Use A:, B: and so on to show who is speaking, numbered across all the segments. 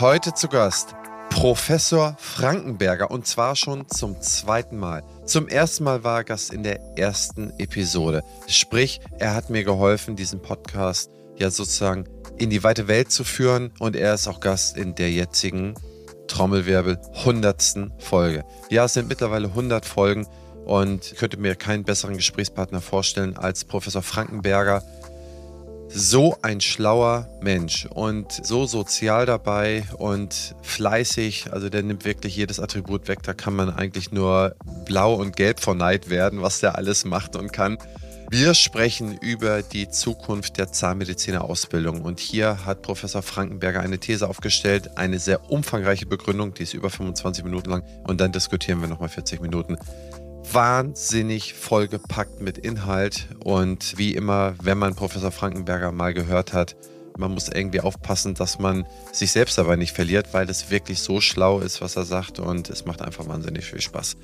A: Heute zu Gast Professor Frankenberger und zwar schon zum zweiten Mal. Zum ersten Mal war er Gast in der ersten Episode. Sprich, er hat mir geholfen, diesen Podcast ja sozusagen in die weite Welt zu führen und er ist auch Gast in der jetzigen Trommelwirbel 100. Folge. Ja, es sind mittlerweile 100 Folgen und ich könnte mir keinen besseren Gesprächspartner vorstellen als Professor Frankenberger. So ein schlauer Mensch und so sozial dabei und fleißig. Also der nimmt wirklich jedes Attribut weg. Da kann man eigentlich nur blau und gelb vor Neid werden, was der alles macht und kann. Wir sprechen über die Zukunft der Zahnmedizinerausbildung und hier hat Professor Frankenberger eine These aufgestellt, eine sehr umfangreiche Begründung, die ist über 25 Minuten lang und dann diskutieren wir nochmal 40 Minuten. Wahnsinnig vollgepackt mit Inhalt und wie immer, wenn man Professor Frankenberger mal gehört hat, man muss irgendwie aufpassen, dass man sich selbst dabei nicht verliert, weil es wirklich so schlau ist, was er sagt und es macht einfach wahnsinnig viel Spaß.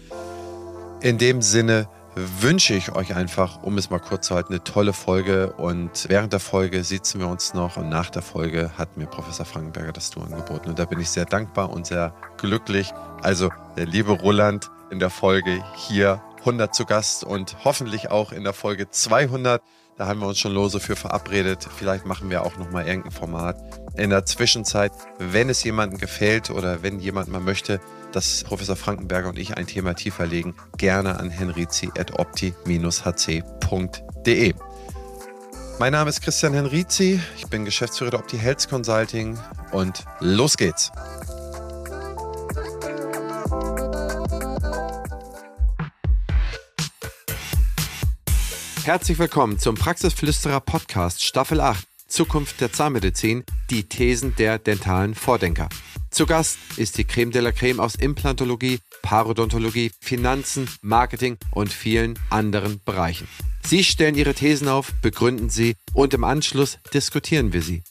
A: In dem Sinne, wünsche ich euch einfach, um es mal kurz zu halten, eine tolle Folge. Und während der Folge sitzen wir uns noch und nach der Folge hat mir Professor Frankenberger das Du angeboten. Und da bin ich sehr dankbar und sehr glücklich. Also der liebe Roland in der Folge hier 100 zu Gast und hoffentlich auch in der Folge 200. Da haben wir uns schon lose für verabredet. Vielleicht machen wir auch nochmal irgendein Format. In der Zwischenzeit, wenn es jemandem gefällt oder wenn jemand mal möchte, dass Professor Frankenberger und ich ein Thema tiefer legen, gerne an henrizi.opti-hc.de. Mein Name ist Christian Henrizi, ich bin Geschäftsführer der Opti Health Consulting und los geht's. Herzlich willkommen zum Praxisflüsterer Podcast Staffel 8 Zukunft der Zahnmedizin, die Thesen der dentalen Vordenker. Zu Gast ist die Creme de la Creme aus Implantologie, Parodontologie, Finanzen, Marketing und vielen anderen Bereichen. Sie stellen ihre Thesen auf, begründen sie und im Anschluss diskutieren wir sie.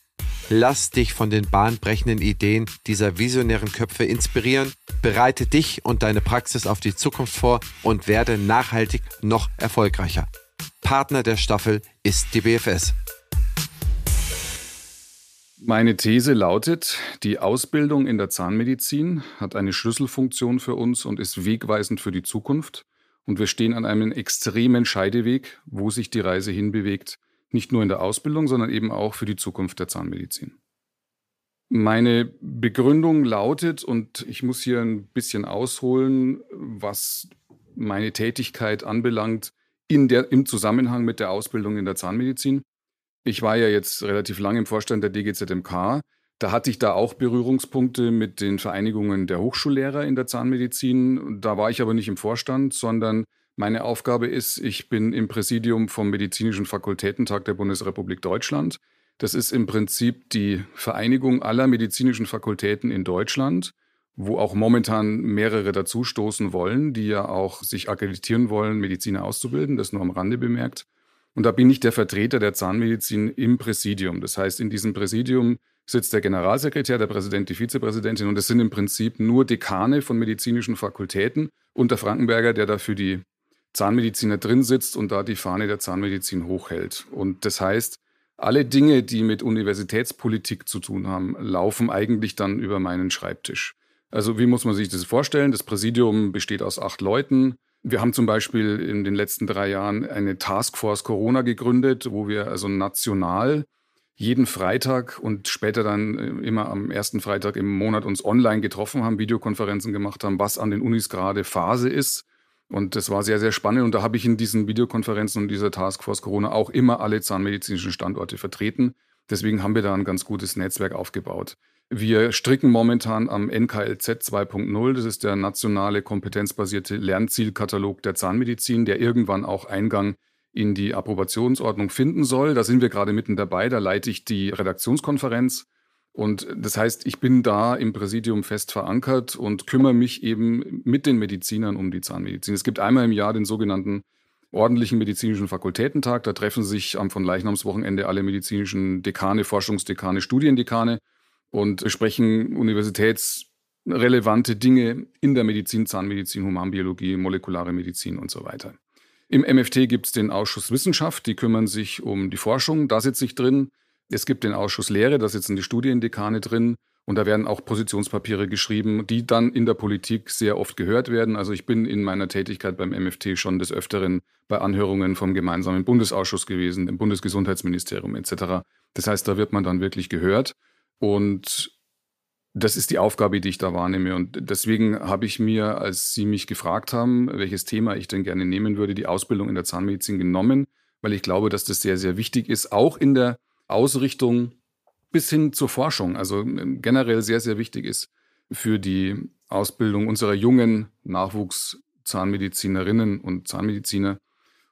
A: Lass dich von den bahnbrechenden Ideen dieser visionären Köpfe inspirieren, bereite dich und deine Praxis auf die Zukunft vor und werde nachhaltig noch erfolgreicher. Partner der Staffel ist die BFS.
B: Meine These lautet, die Ausbildung in der Zahnmedizin hat eine Schlüsselfunktion für uns und ist wegweisend für die Zukunft. Und wir stehen an einem extremen Scheideweg, wo sich die Reise hinbewegt, nicht nur in der Ausbildung, sondern eben auch für die Zukunft der Zahnmedizin. Meine Begründung lautet, und ich muss hier ein bisschen ausholen, was meine Tätigkeit anbelangt, in der, im Zusammenhang mit der Ausbildung in der Zahnmedizin. Ich war ja jetzt relativ lange im Vorstand der DGZMK. Da hatte ich da auch Berührungspunkte mit den Vereinigungen der Hochschullehrer in der Zahnmedizin. Da war ich aber nicht im Vorstand, sondern meine Aufgabe ist, ich bin im Präsidium vom Medizinischen Fakultätentag der Bundesrepublik Deutschland. Das ist im Prinzip die Vereinigung aller medizinischen Fakultäten in Deutschland, wo auch momentan mehrere dazustoßen wollen, die ja auch sich akkreditieren wollen, Mediziner auszubilden. Das nur am Rande bemerkt. Und da bin ich der Vertreter der Zahnmedizin im Präsidium. Das heißt, in diesem Präsidium sitzt der Generalsekretär, der Präsident, die Vizepräsidentin und es sind im Prinzip nur Dekane von medizinischen Fakultäten und der Frankenberger, der da für die Zahnmediziner drin sitzt und da die Fahne der Zahnmedizin hochhält. Und das heißt, alle Dinge, die mit Universitätspolitik zu tun haben, laufen eigentlich dann über meinen Schreibtisch. Also wie muss man sich das vorstellen? Das Präsidium besteht aus acht Leuten. Wir haben zum Beispiel in den letzten drei Jahren eine Taskforce Corona gegründet, wo wir also national jeden Freitag und später dann äh, immer am ersten Freitag im Monat uns online getroffen haben, Videokonferenzen gemacht haben, was an den Unis gerade Phase ist. Und das war sehr, sehr spannend. Und da habe ich in diesen Videokonferenzen und dieser Taskforce Corona auch immer alle zahnmedizinischen Standorte vertreten. Deswegen haben wir da ein ganz gutes Netzwerk aufgebaut. Wir stricken momentan am NKLZ 2.0. Das ist der nationale kompetenzbasierte Lernzielkatalog der Zahnmedizin, der irgendwann auch Eingang in die Approbationsordnung finden soll. Da sind wir gerade mitten dabei. Da leite ich die Redaktionskonferenz. Und das heißt, ich bin da im Präsidium fest verankert und kümmere mich eben mit den Medizinern um die Zahnmedizin. Es gibt einmal im Jahr den sogenannten ordentlichen medizinischen Fakultätentag. Da treffen sich am von Leichnamswochenende alle medizinischen Dekane, Forschungsdekane, Studiendekane und besprechen universitätsrelevante Dinge in der Medizin, Zahnmedizin, Humanbiologie, molekulare Medizin und so weiter. Im MFT gibt es den Ausschuss Wissenschaft, die kümmern sich um die Forschung, da sitze ich drin. Es gibt den Ausschuss Lehre, da sitzen die Studiendekane drin. Und da werden auch Positionspapiere geschrieben, die dann in der Politik sehr oft gehört werden. Also ich bin in meiner Tätigkeit beim MFT schon des Öfteren bei Anhörungen vom gemeinsamen Bundesausschuss gewesen, im Bundesgesundheitsministerium etc. Das heißt, da wird man dann wirklich gehört. Und das ist die Aufgabe, die ich da wahrnehme. Und deswegen habe ich mir, als Sie mich gefragt haben, welches Thema ich denn gerne nehmen würde, die Ausbildung in der Zahnmedizin genommen, weil ich glaube, dass das sehr, sehr wichtig ist, auch in der Ausrichtung bis hin zur Forschung, also ähm, generell sehr, sehr wichtig ist für die Ausbildung unserer jungen Nachwuchszahnmedizinerinnen und Zahnmediziner.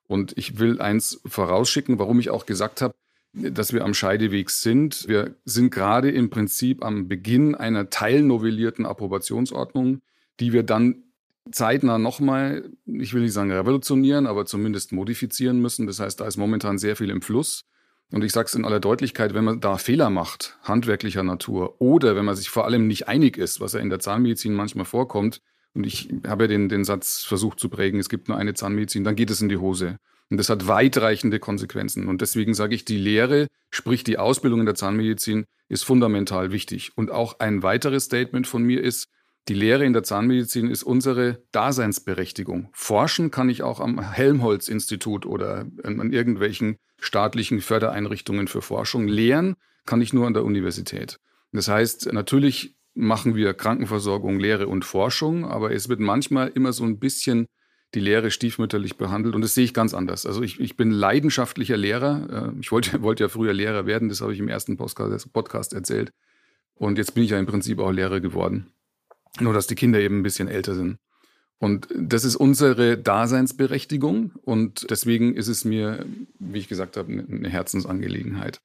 B: Und ich will eins vorausschicken, warum ich auch gesagt habe, dass wir am Scheideweg sind. Wir sind gerade im Prinzip am Beginn einer teilnovellierten Approbationsordnung, die wir dann zeitnah nochmal, ich will nicht sagen revolutionieren, aber zumindest modifizieren müssen. Das heißt, da ist momentan sehr viel im Fluss. Und ich sage es in aller Deutlichkeit, wenn man da Fehler macht, handwerklicher Natur, oder wenn man sich vor allem nicht einig ist, was ja in der Zahnmedizin manchmal vorkommt, und ich habe ja den, den Satz versucht zu prägen, es gibt nur eine Zahnmedizin, dann geht es in die Hose. Und das hat weitreichende Konsequenzen. Und deswegen sage ich, die Lehre, sprich die Ausbildung in der Zahnmedizin, ist fundamental wichtig. Und auch ein weiteres Statement von mir ist, die Lehre in der Zahnmedizin ist unsere Daseinsberechtigung. Forschen kann ich auch am Helmholtz-Institut oder an irgendwelchen staatlichen Fördereinrichtungen für Forschung. Lehren kann ich nur an der Universität. Das heißt, natürlich machen wir Krankenversorgung, Lehre und Forschung, aber es wird manchmal immer so ein bisschen die Lehre stiefmütterlich behandelt und das sehe ich ganz anders. Also ich, ich bin leidenschaftlicher Lehrer. Äh, ich wollte, wollte ja früher Lehrer werden, das habe ich im ersten Podcast erzählt. Und jetzt bin ich ja im Prinzip auch Lehrer geworden. Nur, dass die Kinder eben ein bisschen älter sind. Und das ist unsere Daseinsberechtigung und deswegen ist es mir, wie ich gesagt habe, eine Herzensangelegenheit.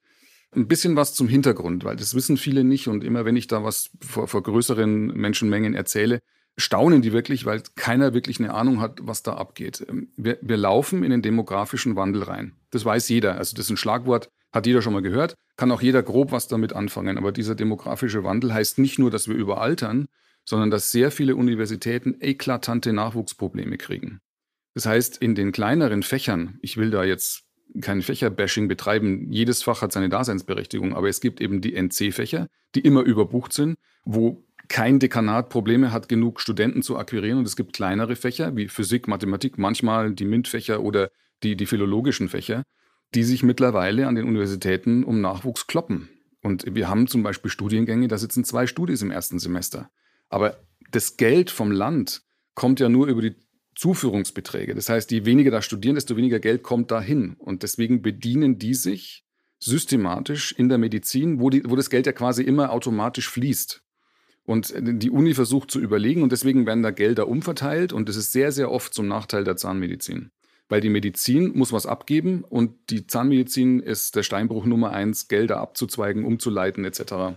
B: Ein bisschen was zum Hintergrund, weil das wissen viele nicht und immer wenn ich da was vor, vor größeren Menschenmengen erzähle, staunen die wirklich, weil keiner wirklich eine Ahnung hat, was da abgeht. Wir, wir laufen in den demografischen Wandel rein. Das weiß jeder. Also das ist ein Schlagwort, hat jeder schon mal gehört, kann auch jeder grob was damit anfangen. Aber dieser demografische Wandel heißt nicht nur, dass wir überaltern, sondern dass sehr viele Universitäten eklatante Nachwuchsprobleme kriegen. Das heißt, in den kleineren Fächern, ich will da jetzt kein Fächerbashing betreiben, jedes Fach hat seine Daseinsberechtigung, aber es gibt eben die NC-Fächer, die immer überbucht sind, wo kein Dekanat Probleme hat, genug Studenten zu akquirieren. Und es gibt kleinere Fächer wie Physik, Mathematik, manchmal die MINT-Fächer oder die, die philologischen Fächer, die sich mittlerweile an den Universitäten um Nachwuchs kloppen. Und wir haben zum Beispiel Studiengänge, da sitzen zwei Studis im ersten Semester. Aber das Geld vom Land kommt ja nur über die Zuführungsbeträge. Das heißt, je weniger da studieren, desto weniger Geld kommt dahin. Und deswegen bedienen die sich systematisch in der Medizin, wo, die, wo das Geld ja quasi immer automatisch fließt. Und die Uni versucht zu überlegen und deswegen werden da Gelder umverteilt und das ist sehr, sehr oft zum Nachteil der Zahnmedizin. Weil die Medizin muss was abgeben und die Zahnmedizin ist der Steinbruch Nummer eins, Gelder abzuzweigen, umzuleiten etc.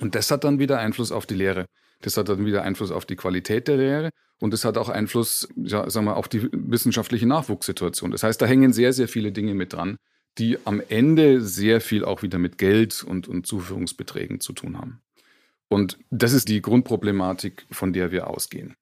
B: Und das hat dann wieder Einfluss auf die Lehre. Das hat dann wieder Einfluss auf die Qualität der Lehre und das hat auch Einfluss, ja, sagen wir, auf die wissenschaftliche Nachwuchssituation. Das heißt, da hängen sehr, sehr viele Dinge mit dran, die am Ende sehr viel auch wieder mit Geld und, und Zuführungsbeträgen zu tun haben. Und das ist die Grundproblematik, von der wir ausgehen.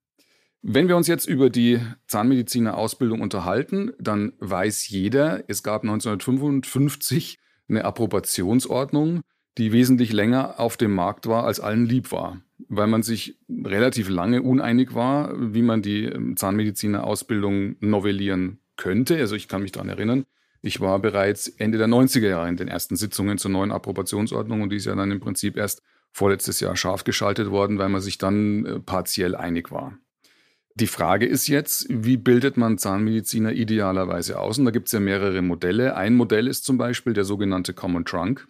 B: Wenn wir uns jetzt über die Zahnmediziner-Ausbildung unterhalten, dann weiß jeder, es gab 1955 eine Approbationsordnung, die wesentlich länger auf dem Markt war, als allen lieb war, weil man sich relativ lange uneinig war, wie man die ähm, Zahnmediziner-Ausbildung novellieren könnte. Also ich kann mich daran erinnern, ich war bereits Ende der 90er Jahre in den ersten Sitzungen zur neuen Approbationsordnung und die ist ja dann im Prinzip erst vorletztes Jahr scharf geschaltet worden, weil man sich dann äh, partiell einig war. Die Frage ist jetzt, wie bildet man Zahnmediziner idealerweise aus? Und da gibt es ja mehrere Modelle. Ein Modell ist zum Beispiel der sogenannte Common Trunk.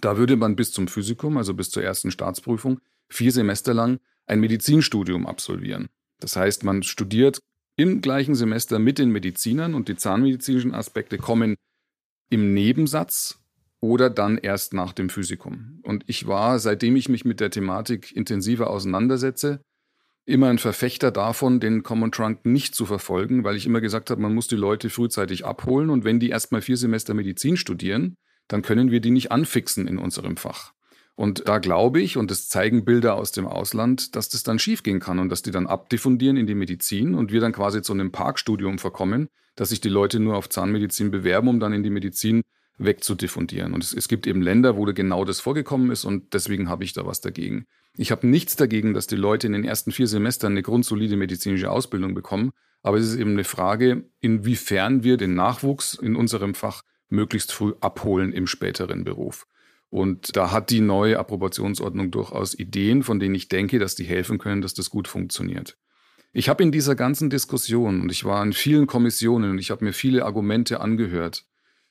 B: Da würde man bis zum Physikum, also bis zur ersten Staatsprüfung, vier Semester lang ein Medizinstudium absolvieren. Das heißt, man studiert im gleichen Semester mit den Medizinern und die zahnmedizinischen Aspekte kommen im Nebensatz oder dann erst nach dem Physikum. Und ich war, seitdem ich mich mit der Thematik intensiver auseinandersetze, immer ein Verfechter davon, den Common Trunk nicht zu verfolgen, weil ich immer gesagt habe, man muss die Leute frühzeitig abholen und wenn die erstmal vier Semester Medizin studieren, dann können wir die nicht anfixen in unserem Fach. Und da glaube ich, und das zeigen Bilder aus dem Ausland, dass das dann schiefgehen kann und dass die dann abdiffundieren in die Medizin und wir dann quasi zu einem Parkstudium verkommen, dass sich die Leute nur auf Zahnmedizin bewerben, um dann in die Medizin wegzudiffundieren. Und es, es gibt eben Länder, wo genau das vorgekommen ist und deswegen habe ich da was dagegen. Ich habe nichts dagegen, dass die Leute in den ersten vier Semestern eine grundsolide medizinische Ausbildung bekommen, aber es ist eben eine Frage, inwiefern wir den Nachwuchs in unserem Fach möglichst früh abholen im späteren Beruf. Und da hat die neue Approbationsordnung durchaus Ideen, von denen ich denke, dass die helfen können, dass das gut funktioniert. Ich habe in dieser ganzen Diskussion und ich war in vielen Kommissionen und ich habe mir viele Argumente angehört,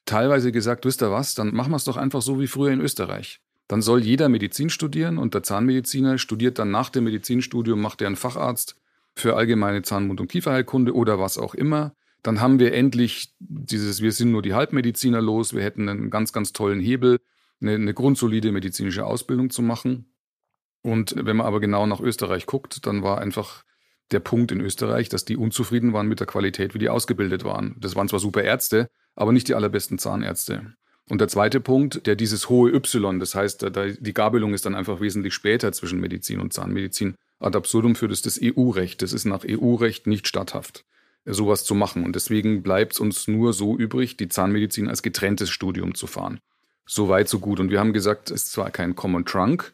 B: teilweise gesagt, wisst ihr was, dann machen wir es doch einfach so wie früher in Österreich. Dann soll jeder Medizin studieren und der Zahnmediziner studiert dann nach dem Medizinstudium, macht er einen Facharzt für allgemeine Zahn-, Mund- und Kieferheilkunde oder was auch immer. Dann haben wir endlich dieses, wir sind nur die Halbmediziner los, wir hätten einen ganz, ganz tollen Hebel, eine, eine grundsolide medizinische Ausbildung zu machen. Und wenn man aber genau nach Österreich guckt, dann war einfach der Punkt in Österreich, dass die unzufrieden waren mit der Qualität, wie die ausgebildet waren. Das waren zwar super Ärzte, aber nicht die allerbesten Zahnärzte. Und der zweite Punkt, der dieses hohe Y, das heißt, die Gabelung ist dann einfach wesentlich später zwischen Medizin und Zahnmedizin. Ad absurdum führt es das EU-Recht. Das ist nach EU-Recht nicht statthaft, sowas zu machen. Und deswegen bleibt es uns nur so übrig, die Zahnmedizin als getrenntes Studium zu fahren. So weit, so gut. Und wir haben gesagt, es ist zwar kein Common Trunk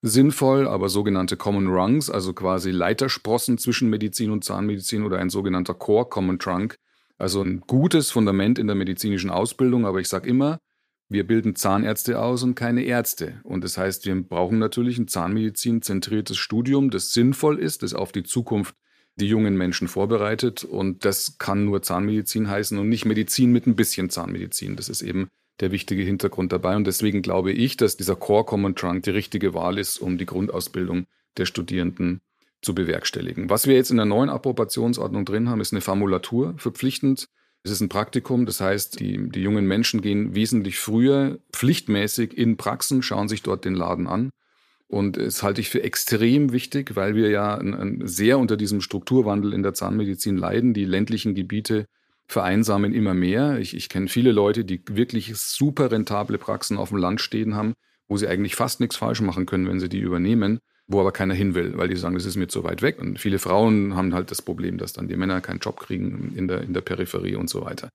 B: sinnvoll, aber sogenannte Common Rungs, also quasi Leitersprossen zwischen Medizin und Zahnmedizin oder ein sogenannter Core Common Trunk, also ein gutes Fundament in der medizinischen Ausbildung. Aber ich sage immer, wir bilden Zahnärzte aus und keine Ärzte. Und das heißt, wir brauchen natürlich ein Zahnmedizin-zentriertes Studium, das sinnvoll ist, das auf die Zukunft die jungen Menschen vorbereitet. Und das kann nur Zahnmedizin heißen und nicht Medizin mit ein bisschen Zahnmedizin. Das ist eben der wichtige Hintergrund dabei. Und deswegen glaube ich, dass dieser Core Common Trunk die richtige Wahl ist, um die Grundausbildung der Studierenden zu bewerkstelligen. Was wir jetzt in der neuen Approbationsordnung drin haben, ist eine Formulatur verpflichtend. Es ist ein Praktikum, das heißt, die, die jungen Menschen gehen wesentlich früher pflichtmäßig in Praxen, schauen sich dort den Laden an. Und das halte ich für extrem wichtig, weil wir ja sehr unter diesem Strukturwandel in der Zahnmedizin leiden. Die ländlichen Gebiete vereinsamen immer mehr. Ich, ich kenne viele Leute, die wirklich super rentable Praxen auf dem Land stehen haben, wo sie eigentlich fast nichts falsch machen können, wenn sie die übernehmen, wo aber keiner hin will, weil die sagen, das ist mir zu weit weg. Und viele Frauen haben halt das Problem, dass dann die Männer keinen Job kriegen in der, in der Peripherie und so weiter.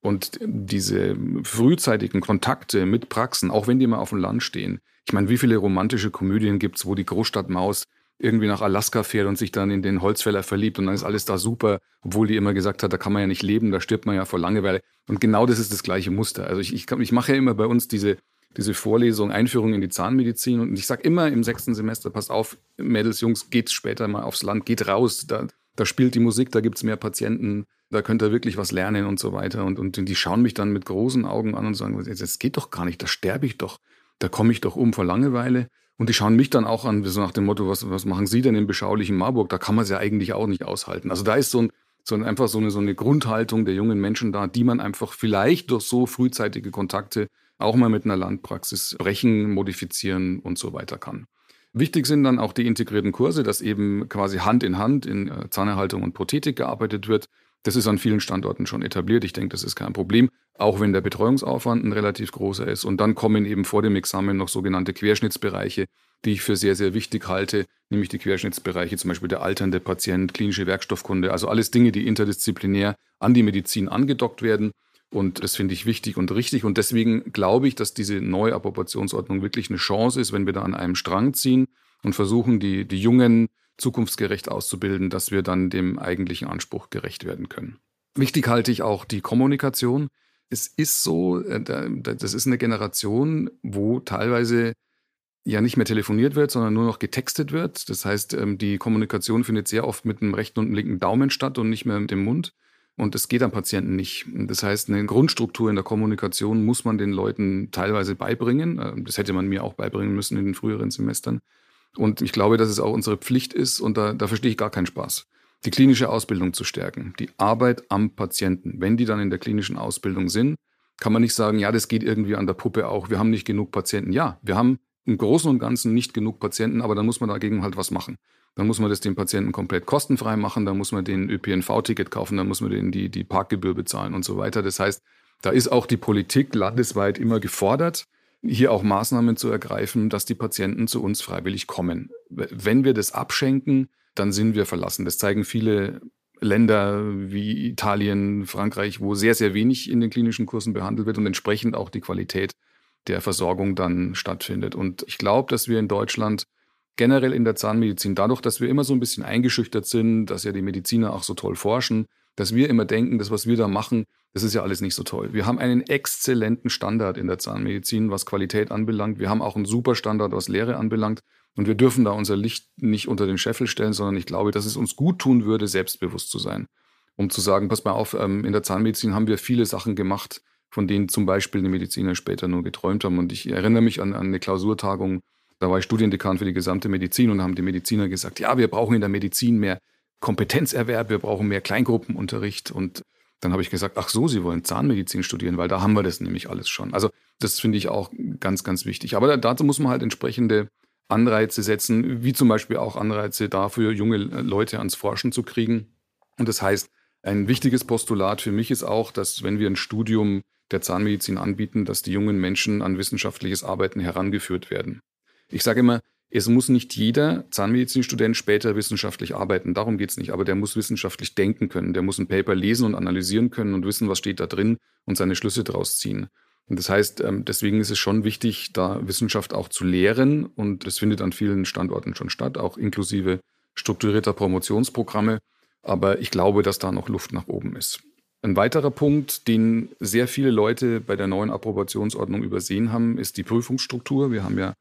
B: Und diese frühzeitigen Kontakte mit Praxen, auch wenn die mal auf dem Land stehen. Ich meine, wie viele romantische Komödien gibt's, wo die Großstadtmaus irgendwie nach Alaska fährt und sich dann in den Holzfäller verliebt und dann ist alles da super, obwohl die immer gesagt hat, da kann man ja nicht leben, da stirbt man ja vor Langeweile. Und genau das ist das gleiche Muster. Also ich, ich, ich mache ja immer bei uns diese, diese Vorlesung Einführung in die Zahnmedizin und ich sage immer im sechsten Semester, passt auf, Mädels, Jungs, geht später mal aufs Land, geht raus, da, da spielt die Musik, da gibt's mehr Patienten, da könnt ihr wirklich was lernen und so weiter. Und, und die schauen mich dann mit großen Augen an und sagen, das geht doch gar nicht, da sterbe ich doch, da komme ich doch um vor Langeweile. Und die schauen mich dann auch an, so nach dem Motto, was, was machen Sie denn im beschaulichen Marburg? Da kann man es ja eigentlich auch nicht aushalten. Also da ist so, ein, so ein, einfach so eine, so eine Grundhaltung der jungen Menschen da, die man einfach vielleicht durch so frühzeitige Kontakte auch mal mit einer Landpraxis brechen, modifizieren und so weiter kann. Wichtig sind dann auch die integrierten Kurse, dass eben quasi Hand in Hand in äh, Zahnerhaltung und Prothetik gearbeitet wird. Das ist an vielen Standorten schon etabliert. Ich denke, das ist kein Problem, auch wenn der Betreuungsaufwand ein relativ großer ist. Und dann kommen eben vor dem Examen noch sogenannte Querschnittsbereiche, die ich für sehr, sehr wichtig halte, nämlich die Querschnittsbereiche, zum Beispiel der alternde Patient, klinische Werkstoffkunde, also alles Dinge, die interdisziplinär an die Medizin angedockt werden. Und das finde ich wichtig und richtig. Und deswegen glaube ich, dass diese neue Approbationsordnung wirklich eine Chance ist, wenn wir da an einem Strang ziehen und versuchen, die, die Jungen zukunftsgerecht auszubilden, dass wir dann dem eigentlichen Anspruch gerecht werden können. Wichtig halte ich auch die Kommunikation. Es ist so, äh, das ist eine Generation, wo teilweise ja nicht mehr telefoniert wird, sondern nur noch getextet wird. Das heißt, ähm, die Kommunikation findet sehr oft mit dem rechten und dem linken Daumen statt und nicht mehr mit dem Mund. Und das geht am Patienten nicht. Das heißt, eine Grundstruktur in der Kommunikation muss man den Leuten teilweise beibringen. Äh, das hätte man mir auch beibringen müssen in den früheren Semestern. Und ich glaube, dass es auch unsere Pflicht ist, und da, da verstehe ich gar keinen Spaß, die klinische Ausbildung zu stärken, die Arbeit am Patienten. Wenn die dann in der klinischen Ausbildung sind, kann man nicht sagen, ja, das geht irgendwie an der Puppe auch, wir haben nicht genug Patienten. Ja, wir haben im Großen und Ganzen nicht genug Patienten, aber dann muss man dagegen halt was machen. Dann muss man das den Patienten komplett kostenfrei machen, dann muss man den ÖPNV-Ticket kaufen, dann muss man denen die, die Parkgebühr bezahlen und so weiter. Das heißt, da ist auch die Politik landesweit immer gefordert, hier auch Maßnahmen zu ergreifen, dass die Patienten zu uns freiwillig kommen. Wenn wir das abschenken, dann sind wir verlassen. Das zeigen viele Länder wie Italien, Frankreich, wo sehr, sehr wenig in den klinischen Kursen behandelt wird und entsprechend auch die Qualität der Versorgung dann stattfindet. Und ich glaube, dass wir in Deutschland generell in der Zahnmedizin, dadurch, dass wir immer so ein bisschen eingeschüchtert sind, dass ja die Mediziner auch so toll forschen, dass wir immer denken, das, was wir da machen, das ist ja alles nicht so toll. Wir haben einen exzellenten Standard in der Zahnmedizin, was Qualität anbelangt. Wir haben auch einen super Standard, was Lehre anbelangt. Und wir dürfen da unser Licht nicht unter den Scheffel stellen, sondern ich glaube, dass es uns gut tun würde, selbstbewusst zu sein. Um zu sagen, pass mal auf, ähm, in der Zahnmedizin haben wir viele Sachen gemacht, von denen zum Beispiel die Mediziner später nur geträumt haben. Und ich erinnere mich an, an eine Klausurtagung, da war ich Studiendekan für die gesamte Medizin und haben die Mediziner gesagt, ja, wir brauchen in der Medizin mehr Kompetenzerwerb, wir brauchen mehr Kleingruppenunterricht. Und dann habe ich gesagt, ach so, Sie wollen Zahnmedizin studieren, weil da haben wir das nämlich alles schon. Also das finde ich auch ganz, ganz wichtig. Aber dazu muss man halt entsprechende Anreize setzen, wie zum Beispiel auch Anreize dafür, junge Leute ans Forschen zu kriegen. Und das heißt, ein wichtiges Postulat für mich ist auch, dass wenn wir ein Studium der Zahnmedizin anbieten, dass die jungen Menschen an wissenschaftliches Arbeiten herangeführt werden. Ich sage immer, es muss nicht jeder Zahnmedizinstudent später wissenschaftlich arbeiten. Darum geht es nicht. Aber der muss wissenschaftlich denken können. Der muss ein Paper lesen und analysieren können und wissen, was steht da drin und seine Schlüsse daraus ziehen. Und das heißt, ähm, deswegen ist es schon wichtig, da Wissenschaft auch zu lehren. Und das findet an vielen Standorten schon statt, auch inklusive strukturierter Promotionsprogramme. Aber ich glaube, dass da noch Luft nach oben ist. Ein weiterer Punkt, den sehr viele Leute bei der neuen Approbationsordnung übersehen haben, ist die Prüfungsstruktur. Wir haben ja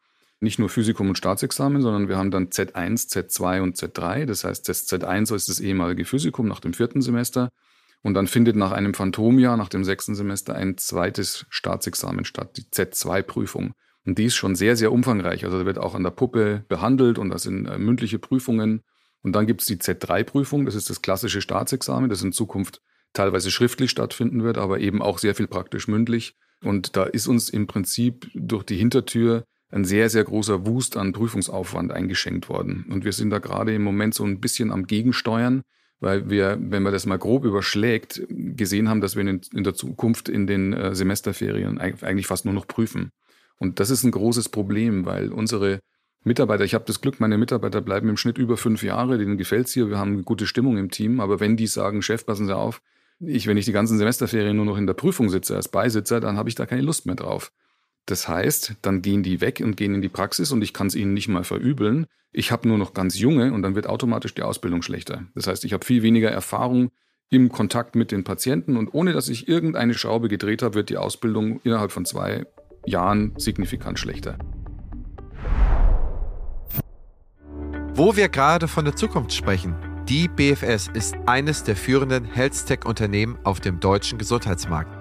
B: nicht nur Physikum und Staatsexamen, sondern wir haben dann Z1, Z2 und Z3. Das heißt, das Z1 ist das ehemalige Physikum nach dem vierten Semester. Und dann findet nach einem Phantomjahr, nach dem sechsten Semester, ein zweites Staatsexamen statt, die Z2-Prüfung. Und die ist schon sehr, sehr umfangreich. Also da wird auch an der Puppe behandelt und das sind äh, mündliche Prüfungen. Und dann gibt es die Z3-Prüfung, das ist das klassische Staatsexamen, das in Zukunft teilweise schriftlich stattfinden wird, aber eben auch sehr viel praktisch mündlich. Und da ist uns im Prinzip durch die Hintertür ein sehr, sehr großer Wust an Prüfungsaufwand eingeschenkt worden. Und wir sind da gerade im Moment so ein bisschen am Gegensteuern, weil wir, wenn man das mal grob überschlägt, gesehen haben, dass wir in, der Zukunft in den äh, Semesterferien eigentlich fast nur noch prüfen. Und das ist ein großes Problem, weil unsere Mitarbeiter, ich habe das Glück, meine Mitarbeiter bleiben im Schnitt über fünf Jahre, denen gefällt's hier, wir haben eine gute Stimmung im Team, aber wenn die sagen, Chef, passen Sie auf, ich, wenn ich die ganzen Semesterferien nur noch in der Prüfung sitze als Beisitzer, dann habe ich da keine Lust mehr drauf. Das heißt, dann gehen die weg und gehen in die Praxis und ich kann es ihnen nicht mal verübeln. Ich habe nur noch ganz junge und dann wird automatisch die Ausbildung schlechter. Das heißt, ich habe viel weniger Erfahrung im Kontakt mit den Patienten und ohne dass ich irgendeine Schraube gedreht habe, wird die Ausbildung innerhalb von zwei Jahren signifikant schlechter.
A: Wo wir gerade von der Zukunft sprechen. Die BFS ist eines der führenden Health-Tech-Unternehmen auf dem deutschen Gesundheitsmarkt.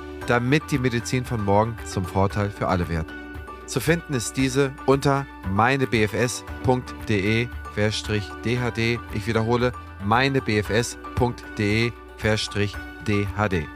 A: damit die Medizin von morgen zum Vorteil für alle wird. Zu finden ist diese unter meinebfs.de-dhd. Ich wiederhole, meinebfs.de-dhd.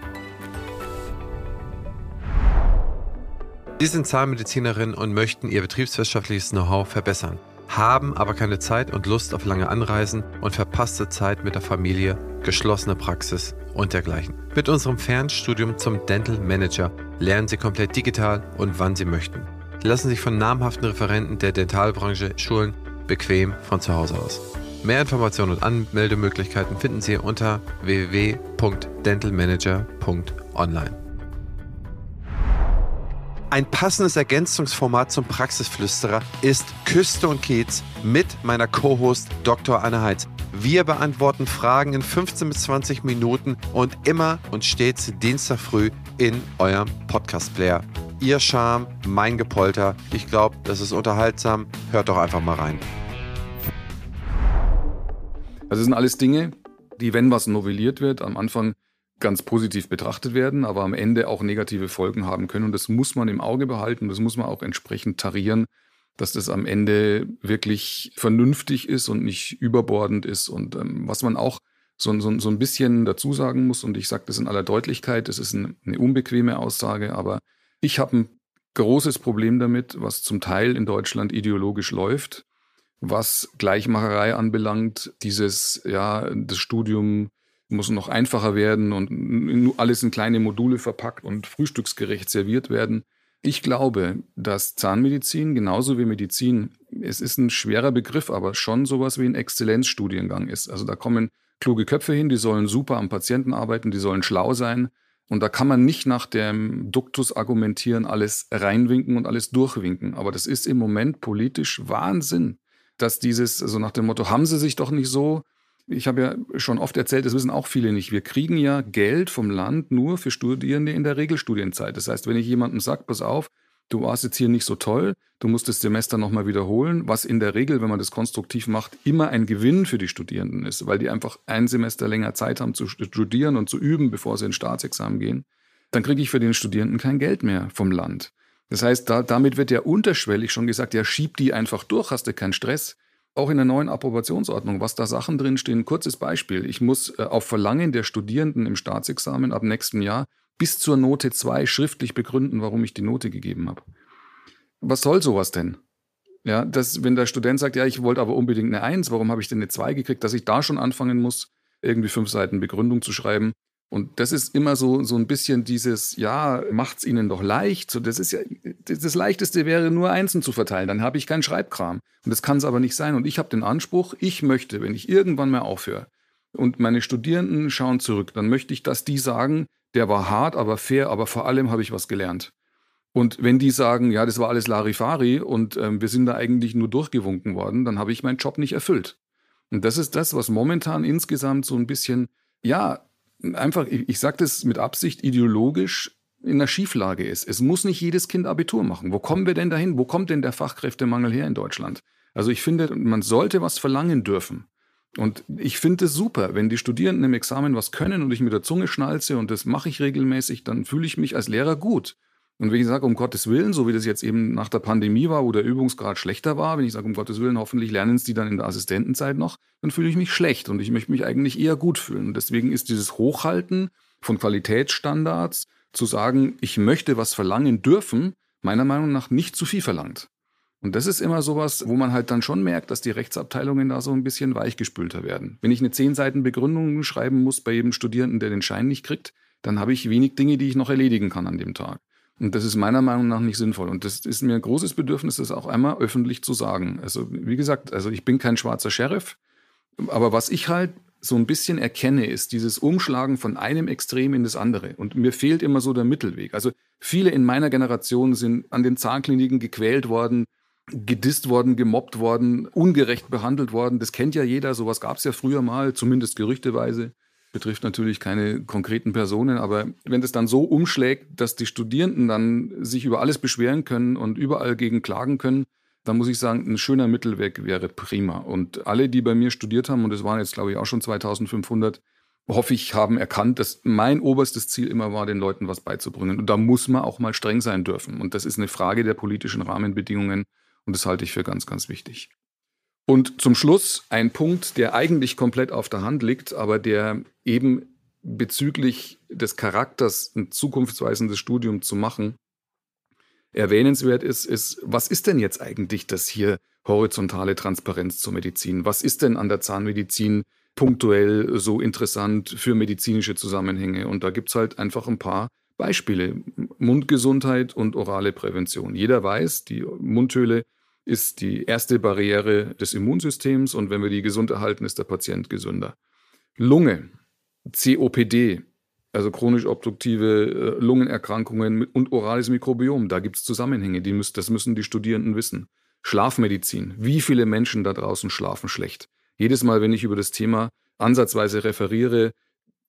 A: Sie sind Zahnmedizinerin und möchten Ihr betriebswirtschaftliches Know-how verbessern, haben aber keine Zeit und Lust auf lange Anreisen und verpasste Zeit mit der Familie, geschlossene Praxis und dergleichen. Mit unserem Fernstudium zum Dental Manager lernen Sie komplett digital und wann Sie möchten. Lassen sich von namhaften Referenten der Dentalbranche schulen, bequem von zu Hause aus. Mehr Informationen und Anmeldemöglichkeiten finden Sie unter www.dentalmanager.online. Ein passendes Ergänzungsformat zum Praxisflüsterer ist Küste und Kiez mit meiner Co-Host Dr. Anne Heitz. Wir beantworten Fragen in 15 bis 20 Minuten und immer und stets Dienstag früh in eurem Podcast-Player. Ihr Charme, mein Gepolter. Ich glaube, das ist unterhaltsam. Hört doch einfach mal rein.
B: Also das sind alles Dinge, die, wenn was novelliert wird, am Anfang ganz positiv betrachtet werden, aber am Ende auch negative Folgen haben können. Und das muss man im Auge behalten, das muss man auch entsprechend tarieren, dass das am Ende wirklich vernünftig ist und nicht überbordend ist. Und ähm, was man auch so, so, so ein bisschen dazu sagen muss, und ich sage das in aller Deutlichkeit, das ist eine, eine unbequeme Aussage, aber ich habe ein großes Problem damit, was zum Teil in Deutschland ideologisch läuft, was Gleichmacherei anbelangt, dieses, ja, das Studium muss noch einfacher werden und alles in kleine Module verpackt und frühstücksgerecht serviert werden. Ich glaube, dass Zahnmedizin genauso wie Medizin, es ist ein schwerer Begriff, aber schon sowas wie ein Exzellenzstudiengang ist. Also da kommen kluge Köpfe hin, die sollen super am Patienten arbeiten, die sollen schlau sein. Und da kann man nicht nach dem Duktus argumentieren, alles reinwinken und alles durchwinken. Aber das ist im Moment politisch Wahnsinn, dass dieses, also nach dem Motto, haben Sie sich doch nicht so. Ich habe ja schon oft erzählt, das wissen auch viele nicht. Wir kriegen ja Geld vom Land nur für Studierende in der Regelstudienzeit. Das heißt, wenn ich jemandem sage, pass auf, du warst jetzt hier nicht so toll, du musst das Semester nochmal wiederholen, was in der Regel, wenn man das konstruktiv macht, immer ein Gewinn für die Studierenden ist, weil die einfach ein Semester länger Zeit haben zu studieren und zu üben, bevor sie ins Staatsexamen gehen, dann kriege ich für den Studierenden kein Geld mehr vom Land. Das heißt, da, damit wird ja unterschwellig schon gesagt, ja, schieb die einfach durch, hast du keinen Stress. Auch in der neuen Approbationsordnung, was da Sachen drinstehen, kurzes Beispiel. Ich muss äh, auf Verlangen der Studierenden im Staatsexamen ab nächstem Jahr bis zur Note 2 schriftlich begründen, warum ich die Note gegeben habe. Was soll sowas denn? Ja, dass, wenn der Student sagt, ja, ich wollte aber unbedingt eine 1, warum habe ich denn eine 2 gekriegt, dass ich da schon anfangen muss, irgendwie fünf Seiten Begründung zu schreiben. Und das ist immer so, so ein bisschen dieses, ja, macht's ihnen doch leicht. So, das ist ja, das Leichteste wäre nur Einsen zu verteilen, dann habe ich keinen Schreibkram. Und das kann es aber nicht sein. Und ich habe den Anspruch, ich möchte, wenn ich irgendwann mal aufhöre und meine Studierenden schauen zurück, dann möchte ich, dass die sagen, der war hart, aber fair, aber vor allem habe ich was gelernt. Und wenn die sagen, ja, das war alles Larifari und ähm, wir sind da eigentlich nur durchgewunken worden, dann habe ich meinen Job nicht erfüllt. Und das ist das, was momentan insgesamt so ein bisschen, ja, einfach, ich, ich sage das mit Absicht, ideologisch in einer Schieflage ist. Es muss nicht jedes Kind Abitur machen. Wo kommen wir denn dahin? Wo kommt denn der Fachkräftemangel her in Deutschland? Also ich finde, man sollte was verlangen dürfen. Und ich finde es super, wenn die Studierenden im Examen was können und ich mit der Zunge schnalze und das mache ich regelmäßig, dann fühle ich mich als Lehrer gut. Und wenn ich sage, um Gottes Willen, so wie das jetzt eben nach der Pandemie war, wo der Übungsgrad schlechter war, wenn ich sage, um Gottes Willen, hoffentlich lernen es die dann in der Assistentenzeit noch, dann fühle ich mich schlecht und ich möchte mich eigentlich eher gut fühlen. Und deswegen ist dieses Hochhalten von Qualitätsstandards, zu sagen, ich möchte was verlangen dürfen, meiner Meinung nach nicht zu viel verlangt. Und das ist immer sowas, wo man halt dann schon merkt, dass die Rechtsabteilungen da so ein bisschen weichgespülter werden. Wenn ich eine zehn Seiten Begründung schreiben muss bei jedem Studierenden, der den Schein nicht kriegt, dann habe ich wenig Dinge, die ich noch erledigen kann an dem Tag. Und das ist meiner Meinung nach nicht sinnvoll. Und das ist mir ein großes Bedürfnis, das auch einmal öffentlich zu sagen. Also, wie gesagt, also ich bin kein schwarzer Sheriff, aber was ich halt so ein bisschen erkenne, ist dieses Umschlagen von einem Extrem in das andere. Und mir fehlt immer so der Mittelweg. Also viele in meiner Generation sind an den Zahnkliniken gequält worden, gedisst worden, gemobbt worden, ungerecht behandelt worden. Das kennt ja jeder, sowas gab es ja früher mal, zumindest gerüchteweise. Betrifft natürlich keine konkreten Personen, aber wenn das dann so umschlägt, dass die Studierenden dann sich über alles beschweren können und überall gegen klagen können, dann muss ich sagen, ein schöner Mittelweg wäre prima. Und alle, die bei mir studiert haben, und es waren jetzt, glaube ich, auch schon 2500, hoffe ich, haben erkannt, dass mein oberstes Ziel immer war, den Leuten was beizubringen. Und da muss man auch mal streng sein dürfen. Und das ist eine Frage der politischen Rahmenbedingungen und das halte ich für ganz, ganz wichtig. Und zum Schluss ein Punkt, der eigentlich komplett auf der Hand liegt, aber der eben bezüglich des Charakters ein zukunftsweisendes Studium zu machen, erwähnenswert ist, ist, was ist denn jetzt eigentlich das hier horizontale Transparenz zur Medizin? Was ist denn an der Zahnmedizin punktuell so interessant für medizinische Zusammenhänge? Und da gibt es halt einfach ein paar Beispiele. Mundgesundheit und orale Prävention. Jeder weiß, die Mundhöhle ist die erste Barriere des Immunsystems und wenn wir die gesund erhalten, ist der Patient gesünder. Lunge, COPD, also chronisch obstruktive äh, Lungenerkrankungen und orales Mikrobiom, da gibt es Zusammenhänge, die müssen, das müssen die Studierenden wissen. Schlafmedizin, wie viele Menschen da draußen schlafen schlecht? Jedes Mal, wenn ich über das Thema ansatzweise referiere,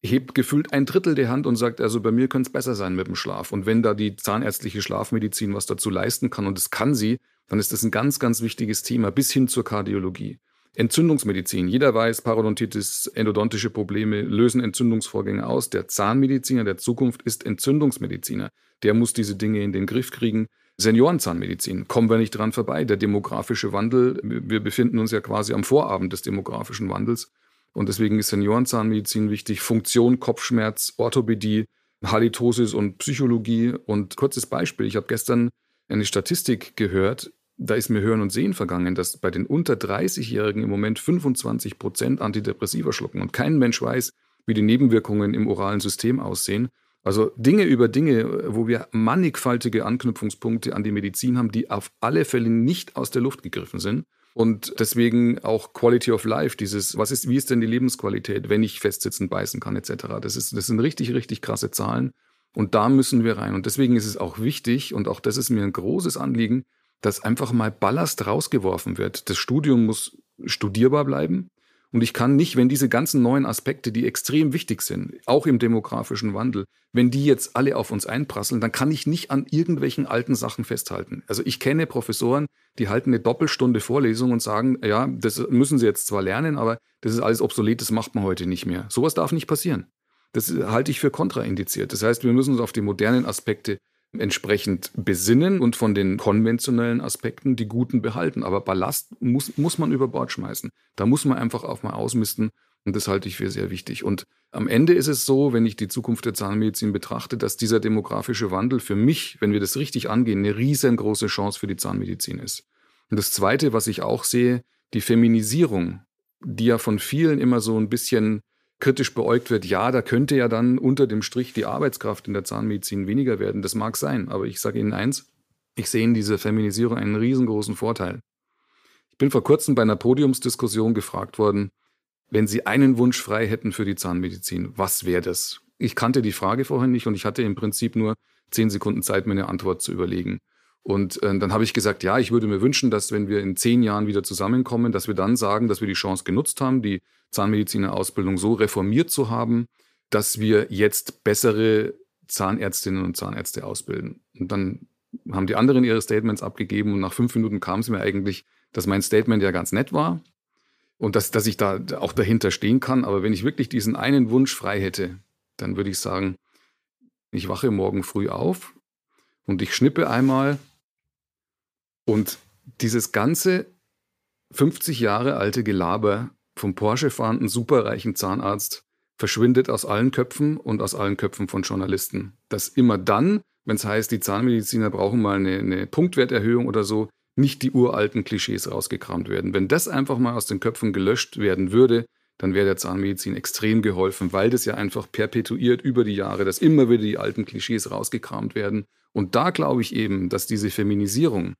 B: hebt gefühlt ein Drittel der Hand und sagt, also bei mir könnte es besser sein mit dem Schlaf. Und wenn da die zahnärztliche Schlafmedizin was dazu leisten kann, und das kann sie, dann ist das ein ganz, ganz wichtiges Thema bis hin zur Kardiologie. Entzündungsmedizin. Jeder weiß, Parodontitis, endodontische Probleme lösen Entzündungsvorgänge aus. Der Zahnmediziner der Zukunft ist Entzündungsmediziner. Der muss diese Dinge in den Griff kriegen. Seniorenzahnmedizin, kommen wir nicht dran vorbei. Der demografische Wandel, wir befinden uns ja quasi am Vorabend des demografischen Wandels. Und deswegen ist Seniorenzahnmedizin wichtig. Funktion, Kopfschmerz, Orthopädie, Halitosis und Psychologie. Und kurzes Beispiel. Ich habe gestern eine Statistik gehört. Da ist mir Hören und Sehen vergangen, dass bei den unter 30-Jährigen im Moment 25 Prozent Antidepressiva schlucken. Und kein Mensch weiß, wie die Nebenwirkungen im oralen System aussehen. Also Dinge über Dinge, wo wir mannigfaltige Anknüpfungspunkte an die Medizin haben, die auf alle Fälle nicht aus der Luft gegriffen sind. Und deswegen auch Quality of Life, dieses, was ist, wie ist denn die Lebensqualität, wenn ich festsitzen, beißen kann, etc. Das, ist, das sind richtig, richtig krasse Zahlen. Und da müssen wir rein. Und deswegen ist es auch wichtig, und auch das ist mir ein großes Anliegen, dass einfach mal Ballast rausgeworfen wird. Das Studium muss studierbar bleiben. Und ich kann nicht, wenn diese ganzen neuen Aspekte, die extrem wichtig sind, auch im demografischen Wandel, wenn die jetzt alle auf uns einprasseln, dann kann ich nicht an irgendwelchen alten Sachen festhalten. Also ich kenne Professoren, die halten eine Doppelstunde Vorlesung und sagen, ja, das müssen sie jetzt zwar lernen, aber das ist alles obsolet, das macht man heute nicht mehr. Sowas darf nicht passieren. Das halte ich für kontraindiziert. Das heißt, wir müssen uns auf die modernen Aspekte entsprechend besinnen und von den konventionellen Aspekten die guten behalten. Aber Ballast muss, muss man über Bord schmeißen. Da muss man einfach auch mal ausmisten. Und das halte ich für sehr wichtig. Und am Ende ist es so, wenn ich die Zukunft der Zahnmedizin betrachte, dass dieser demografische Wandel für mich, wenn wir das richtig angehen, eine riesengroße Chance für die Zahnmedizin ist. Und das Zweite, was ich auch sehe, die Feminisierung, die ja von vielen immer so ein bisschen kritisch beäugt wird, ja, da könnte ja dann unter dem Strich die Arbeitskraft in der Zahnmedizin weniger werden. Das mag sein, aber ich sage Ihnen eins, ich sehe in dieser Feminisierung einen riesengroßen Vorteil. Ich bin vor kurzem bei einer Podiumsdiskussion gefragt worden, wenn Sie einen Wunsch frei hätten für die Zahnmedizin, was wäre das? Ich kannte die Frage vorher nicht und ich hatte im Prinzip nur zehn Sekunden Zeit, mir eine Antwort zu überlegen. Und äh, dann habe ich gesagt, ja, ich würde mir wünschen, dass wenn wir in zehn Jahren wieder zusammenkommen, dass wir dann sagen, dass wir die Chance genutzt haben, die Zahnmedizinerausbildung so reformiert zu haben, dass wir jetzt bessere Zahnärztinnen und Zahnärzte ausbilden. Und dann haben die anderen ihre Statements abgegeben und nach fünf Minuten kam es mir eigentlich, dass mein Statement ja ganz nett war und dass, dass ich da auch dahinter stehen kann. Aber wenn ich wirklich diesen einen Wunsch frei hätte, dann würde ich sagen, ich wache morgen früh auf und ich schnippe einmal und dieses ganze 50 Jahre alte Gelaber vom Porsche fahrenden superreichen Zahnarzt verschwindet aus allen Köpfen und aus allen Köpfen von Journalisten. Dass immer dann, wenn es heißt, die Zahnmediziner brauchen mal eine, eine Punktwerterhöhung oder so, nicht die uralten Klischees rausgekramt werden. Wenn das einfach mal aus den Köpfen gelöscht werden würde, dann wäre der Zahnmedizin extrem geholfen, weil das ja einfach perpetuiert über die Jahre, dass immer wieder die alten Klischees rausgekramt werden. Und da glaube ich eben, dass diese Feminisierung,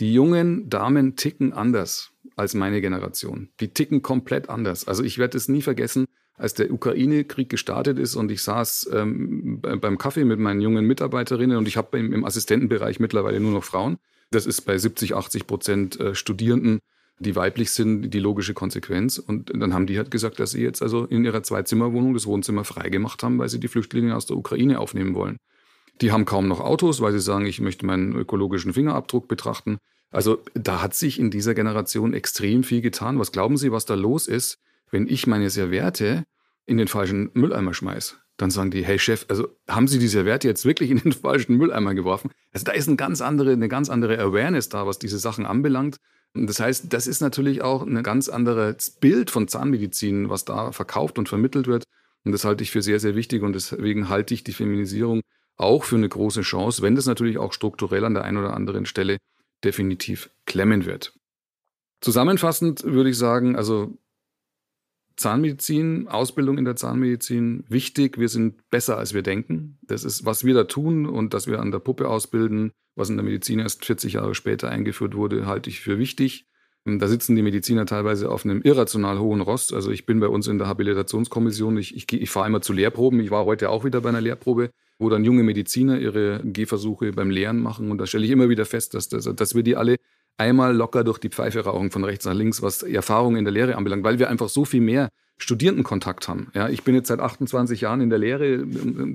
B: die jungen Damen ticken anders als meine Generation. Die ticken komplett anders. Also ich werde es nie vergessen, als der Ukraine-Krieg gestartet ist und ich saß ähm, beim Kaffee mit meinen jungen Mitarbeiterinnen und ich habe im, im, Assistentenbereich mittlerweile nur noch Frauen. Das ist bei 70, 80 Prozent äh, Studierenden, die weiblich sind, die logische Konsequenz. Und dann haben die halt gesagt, dass sie jetzt also in ihrer Zweizimmerwohnung das Wohnzimmer freigemacht haben, weil sie die Flüchtlinge aus der Ukraine aufnehmen wollen. Die haben kaum noch Autos, weil sie sagen, ich möchte meinen ökologischen Fingerabdruck betrachten. Also da hat sich in dieser Generation extrem viel getan. Was glauben Sie, was da los ist, wenn ich meine Serviette in den falschen Mülleimer schmeiß? Dann sagen die, hey Chef, also haben Sie die Serviette jetzt wirklich in den falschen Mülleimer geworfen? Also da ist eine ganz andere, eine ganz andere Awareness da, was diese Sachen anbelangt. Das heißt, das ist natürlich auch ein ganz anderes Bild von Zahnmedizin, was da verkauft und vermittelt wird. Und das halte ich für sehr, sehr wichtig. Und deswegen halte ich die Feminisierung auch für eine große Chance, wenn das natürlich auch strukturell an der einen oder anderen Stelle definitiv klemmen wird. Zusammenfassend würde ich sagen, also Zahnmedizin, Ausbildung in der Zahnmedizin, wichtig. Wir sind besser, als wir denken. Das ist, was wir da tun und dass wir an der Puppe ausbilden, was in der Medizin erst 40 Jahre später eingeführt wurde, halte ich für wichtig. Da sitzen die Mediziner teilweise auf einem irrational hohen Rost. Also ich bin bei uns in der Habilitationskommission, ich, ich, ich fahre immer zu Lehrproben. Ich war heute auch wieder bei einer Lehrprobe wo dann junge Mediziner ihre Gehversuche beim Lehren machen. Und da stelle ich immer wieder fest, dass, dass, dass wir die alle einmal locker durch die Pfeife rauchen von rechts nach links, was Erfahrung in der Lehre anbelangt, weil wir einfach so viel mehr Studierendenkontakt haben. Ja, ich bin jetzt seit 28 Jahren in der Lehre,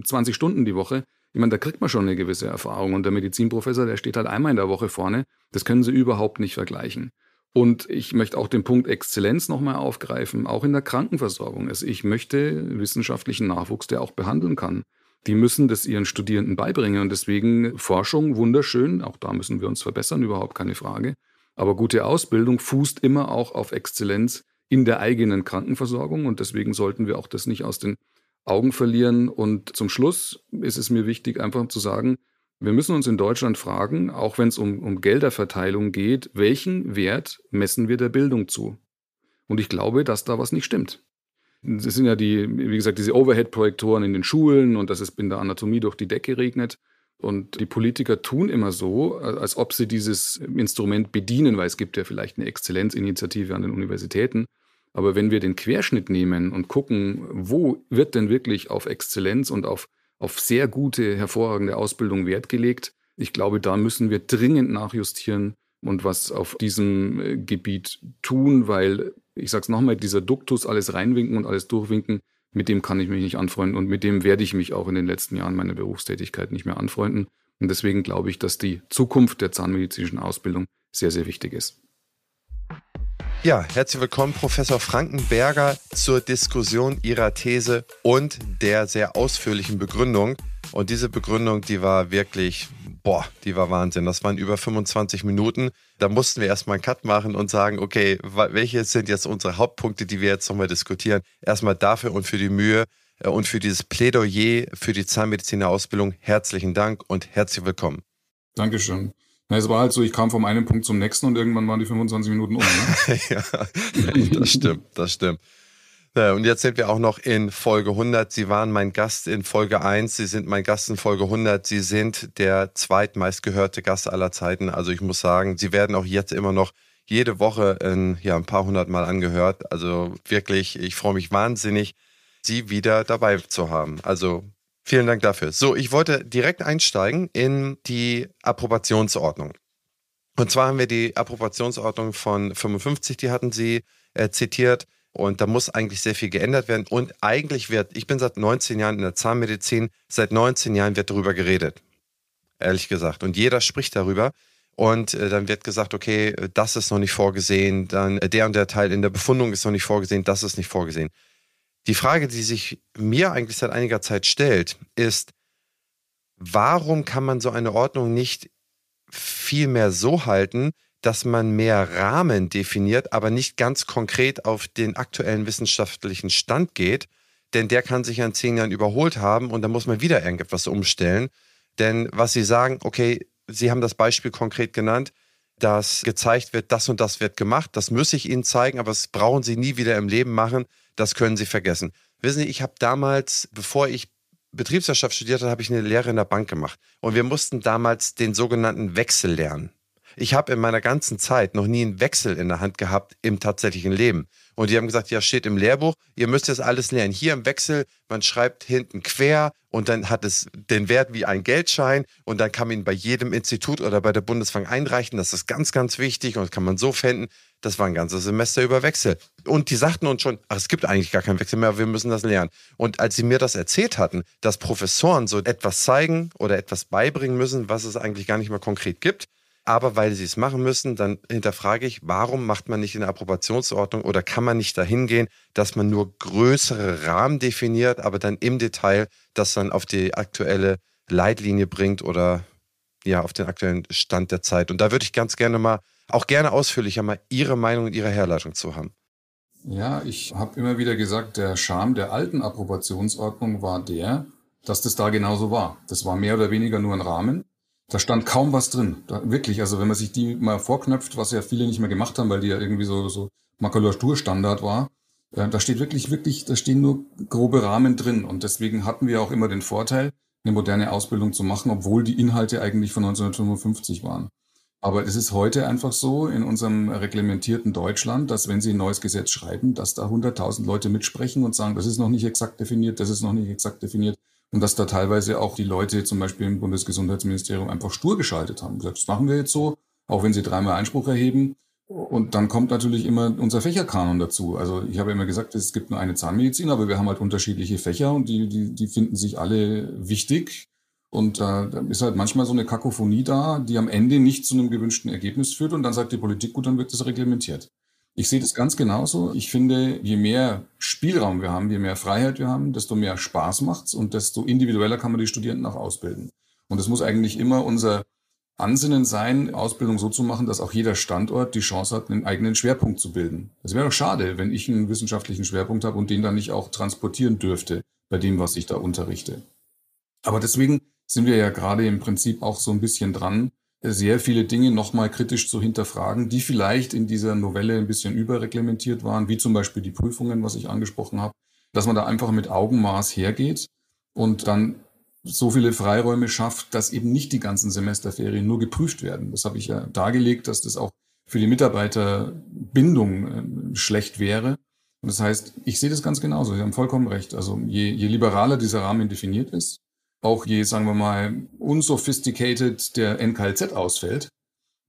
B: 20 Stunden die Woche. Ich meine, da kriegt man schon eine gewisse Erfahrung. Und der Medizinprofessor, der steht halt einmal in der Woche vorne. Das können Sie überhaupt nicht vergleichen. Und ich möchte auch den Punkt Exzellenz nochmal aufgreifen, auch in der Krankenversorgung. Also ich möchte wissenschaftlichen Nachwuchs, der auch behandeln kann die müssen das ihren Studierenden beibringen. Und deswegen Forschung wunderschön, auch da müssen wir uns verbessern, überhaupt keine Frage. Aber gute Ausbildung fußt immer auch auf Exzellenz in der eigenen Krankenversorgung und deswegen sollten wir auch das nicht aus den Augen verlieren. Und zum Schluss ist es mir wichtig, einfach zu sagen, wir müssen uns in Deutschland fragen, auch wenn es um, um Gelderverteilung geht, welchen Wert messen wir der Bildung zu? Und ich glaube, dass da was nicht stimmt. Es sind ja die, wie gesagt, diese Overhead-Projektoren in den Schulen und dass es in der Anatomie durch die Decke regnet. Und die Politiker tun immer so, als ob sie dieses Instrument bedienen, weil es gibt ja vielleicht eine Exzellenzinitiative an den Universitäten. Aber wenn wir den Querschnitt nehmen und gucken, wo wird denn wirklich auf Exzellenz und auf, auf sehr gute, hervorragende Ausbildung Wert gelegt, ich glaube, da müssen wir dringend nachjustieren und was auf diesem äh, Gebiet tun, weil, ich sage es nochmal, dieser Duktus, alles reinwinken und alles durchwinken, mit dem kann ich mich nicht anfreunden und mit dem werde ich mich auch in den letzten Jahren meiner Berufstätigkeit nicht mehr anfreunden. Und deswegen glaube ich, dass die Zukunft der zahnmedizinischen Ausbildung sehr, sehr wichtig ist.
A: Ja, herzlich willkommen, Professor Frankenberger, zur Diskussion Ihrer These und der sehr ausführlichen Begründung. Und diese Begründung, die war wirklich, boah, die war Wahnsinn. Das waren über 25 Minuten. Da mussten wir erstmal einen Cut machen und sagen, okay, welche sind jetzt unsere Hauptpunkte, die wir jetzt nochmal diskutieren? Erstmal dafür und für die Mühe äh, und für dieses Plädoyer für die Zahnmedizinerausbildung herzlichen Dank und herzlich willkommen.
B: Dankeschön. Na, es war halt so, ich kam vom einen Punkt zum nächsten und irgendwann waren die 25 Minuten um. Ne?
A: ja, das stimmt, das stimmt. Und jetzt sind wir auch noch in Folge 100. Sie waren mein Gast in Folge 1. Sie sind mein Gast in Folge 100. Sie sind der zweitmeistgehörte Gast aller Zeiten. Also ich muss sagen, Sie werden auch jetzt immer noch jede Woche in, ja, ein paar hundert Mal angehört. Also wirklich, ich freue mich wahnsinnig, Sie wieder dabei zu haben. Also vielen Dank dafür. So, ich wollte direkt einsteigen in die Approbationsordnung. Und zwar haben wir die Approbationsordnung von 55, die hatten Sie äh, zitiert. Und da muss eigentlich sehr viel geändert werden. Und eigentlich wird, ich bin seit 19 Jahren in der Zahnmedizin, seit 19 Jahren wird darüber geredet. Ehrlich gesagt. Und jeder spricht darüber. Und äh, dann wird gesagt, okay, das ist noch nicht vorgesehen, dann äh, der und der Teil in der Befundung ist noch nicht vorgesehen, das ist nicht vorgesehen. Die Frage, die sich mir eigentlich seit einiger Zeit stellt, ist, warum kann man so eine Ordnung nicht viel mehr so halten, dass man mehr Rahmen definiert, aber nicht ganz konkret auf den aktuellen wissenschaftlichen Stand geht, denn der kann sich in zehn Jahren überholt haben und dann muss man wieder irgendetwas umstellen. Denn was Sie sagen, okay, Sie haben das Beispiel konkret genannt, dass gezeigt wird, das und das wird gemacht, das muss ich Ihnen zeigen, aber das brauchen Sie nie wieder im Leben machen, das können Sie vergessen. Wissen Sie, ich habe damals, bevor ich Betriebswirtschaft studiert habe, habe ich eine Lehre in der Bank gemacht und wir mussten damals den sogenannten Wechsel lernen. Ich habe in meiner ganzen Zeit noch nie einen Wechsel in der Hand gehabt im tatsächlichen Leben. Und die haben gesagt, ja, steht im Lehrbuch, ihr müsst jetzt alles lernen. Hier im Wechsel, man schreibt hinten quer und dann hat es den Wert wie ein Geldschein und dann kann man ihn bei jedem Institut oder bei der Bundesbank einreichen. Das ist ganz, ganz wichtig und kann man so finden. Das war ein ganzes Semester über Wechsel. Und die sagten uns schon, ach, es gibt eigentlich gar keinen Wechsel mehr, wir müssen das lernen. Und als sie mir das erzählt hatten, dass Professoren so etwas zeigen oder etwas beibringen müssen, was es eigentlich gar nicht mehr konkret gibt, aber weil sie es machen müssen, dann hinterfrage ich, warum macht man nicht in der Approbationsordnung oder kann man nicht dahin gehen, dass man nur größere Rahmen definiert, aber dann im Detail das dann auf die aktuelle Leitlinie bringt oder ja, auf den aktuellen Stand der Zeit. Und da würde ich ganz gerne mal, auch gerne ausführlicher mal Ihre Meinung und Ihre Herleitung zu haben.
B: Ja, ich habe immer wieder gesagt, der Charme der alten Approbationsordnung war der, dass das da genauso war. Das war mehr oder weniger nur ein Rahmen. Da stand kaum was drin. Da, wirklich, also wenn man sich die mal vorknöpft, was ja viele nicht mehr gemacht haben, weil die ja irgendwie so, so Makulaturstandard war, äh, da steht wirklich, wirklich, da stehen nur grobe Rahmen drin. Und deswegen hatten wir auch immer den Vorteil, eine moderne Ausbildung zu machen, obwohl die Inhalte eigentlich von 1955 waren. Aber es ist heute einfach so in unserem reglementierten Deutschland, dass wenn Sie ein neues Gesetz schreiben, dass da 100.000 Leute mitsprechen und sagen, das ist noch nicht exakt definiert, das ist noch nicht exakt definiert. Und dass da teilweise auch die Leute zum Beispiel im Bundesgesundheitsministerium einfach stur geschaltet haben. Gesagt, das machen wir jetzt so, auch wenn sie dreimal Einspruch erheben. Und dann kommt natürlich immer unser Fächerkanon dazu. Also ich habe immer gesagt, es gibt nur eine Zahnmedizin, aber wir haben halt unterschiedliche Fächer und die, die, die finden sich alle wichtig. Und da ist halt manchmal so eine Kakophonie da, die am Ende nicht zu einem gewünschten Ergebnis führt. Und dann sagt die Politik, gut, dann wird das reglementiert. Ich sehe das ganz genauso. Ich finde, je mehr Spielraum wir haben, je mehr Freiheit wir haben, desto mehr Spaß macht's und desto individueller kann man die Studierenden auch ausbilden. Und das muss eigentlich immer unser Ansinnen sein, Ausbildung so zu machen, dass auch jeder Standort die Chance hat, einen eigenen Schwerpunkt zu bilden. Es wäre doch schade, wenn ich einen wissenschaftlichen Schwerpunkt habe und den dann nicht auch transportieren dürfte bei dem, was ich da unterrichte. Aber deswegen sind wir ja gerade im Prinzip auch so ein bisschen dran, sehr viele Dinge nochmal kritisch zu hinterfragen, die vielleicht in dieser Novelle ein bisschen überreglementiert waren, wie zum Beispiel die Prüfungen, was ich angesprochen habe, dass man da einfach mit Augenmaß hergeht und dann so viele Freiräume schafft, dass eben nicht die ganzen Semesterferien nur geprüft werden. Das habe ich ja dargelegt, dass das auch für die Mitarbeiterbindung äh, schlecht wäre. Und das heißt, ich sehe das ganz genauso. Sie haben vollkommen recht. Also je, je liberaler dieser Rahmen definiert ist, auch je, sagen wir mal, unsophisticated der NKLZ ausfällt,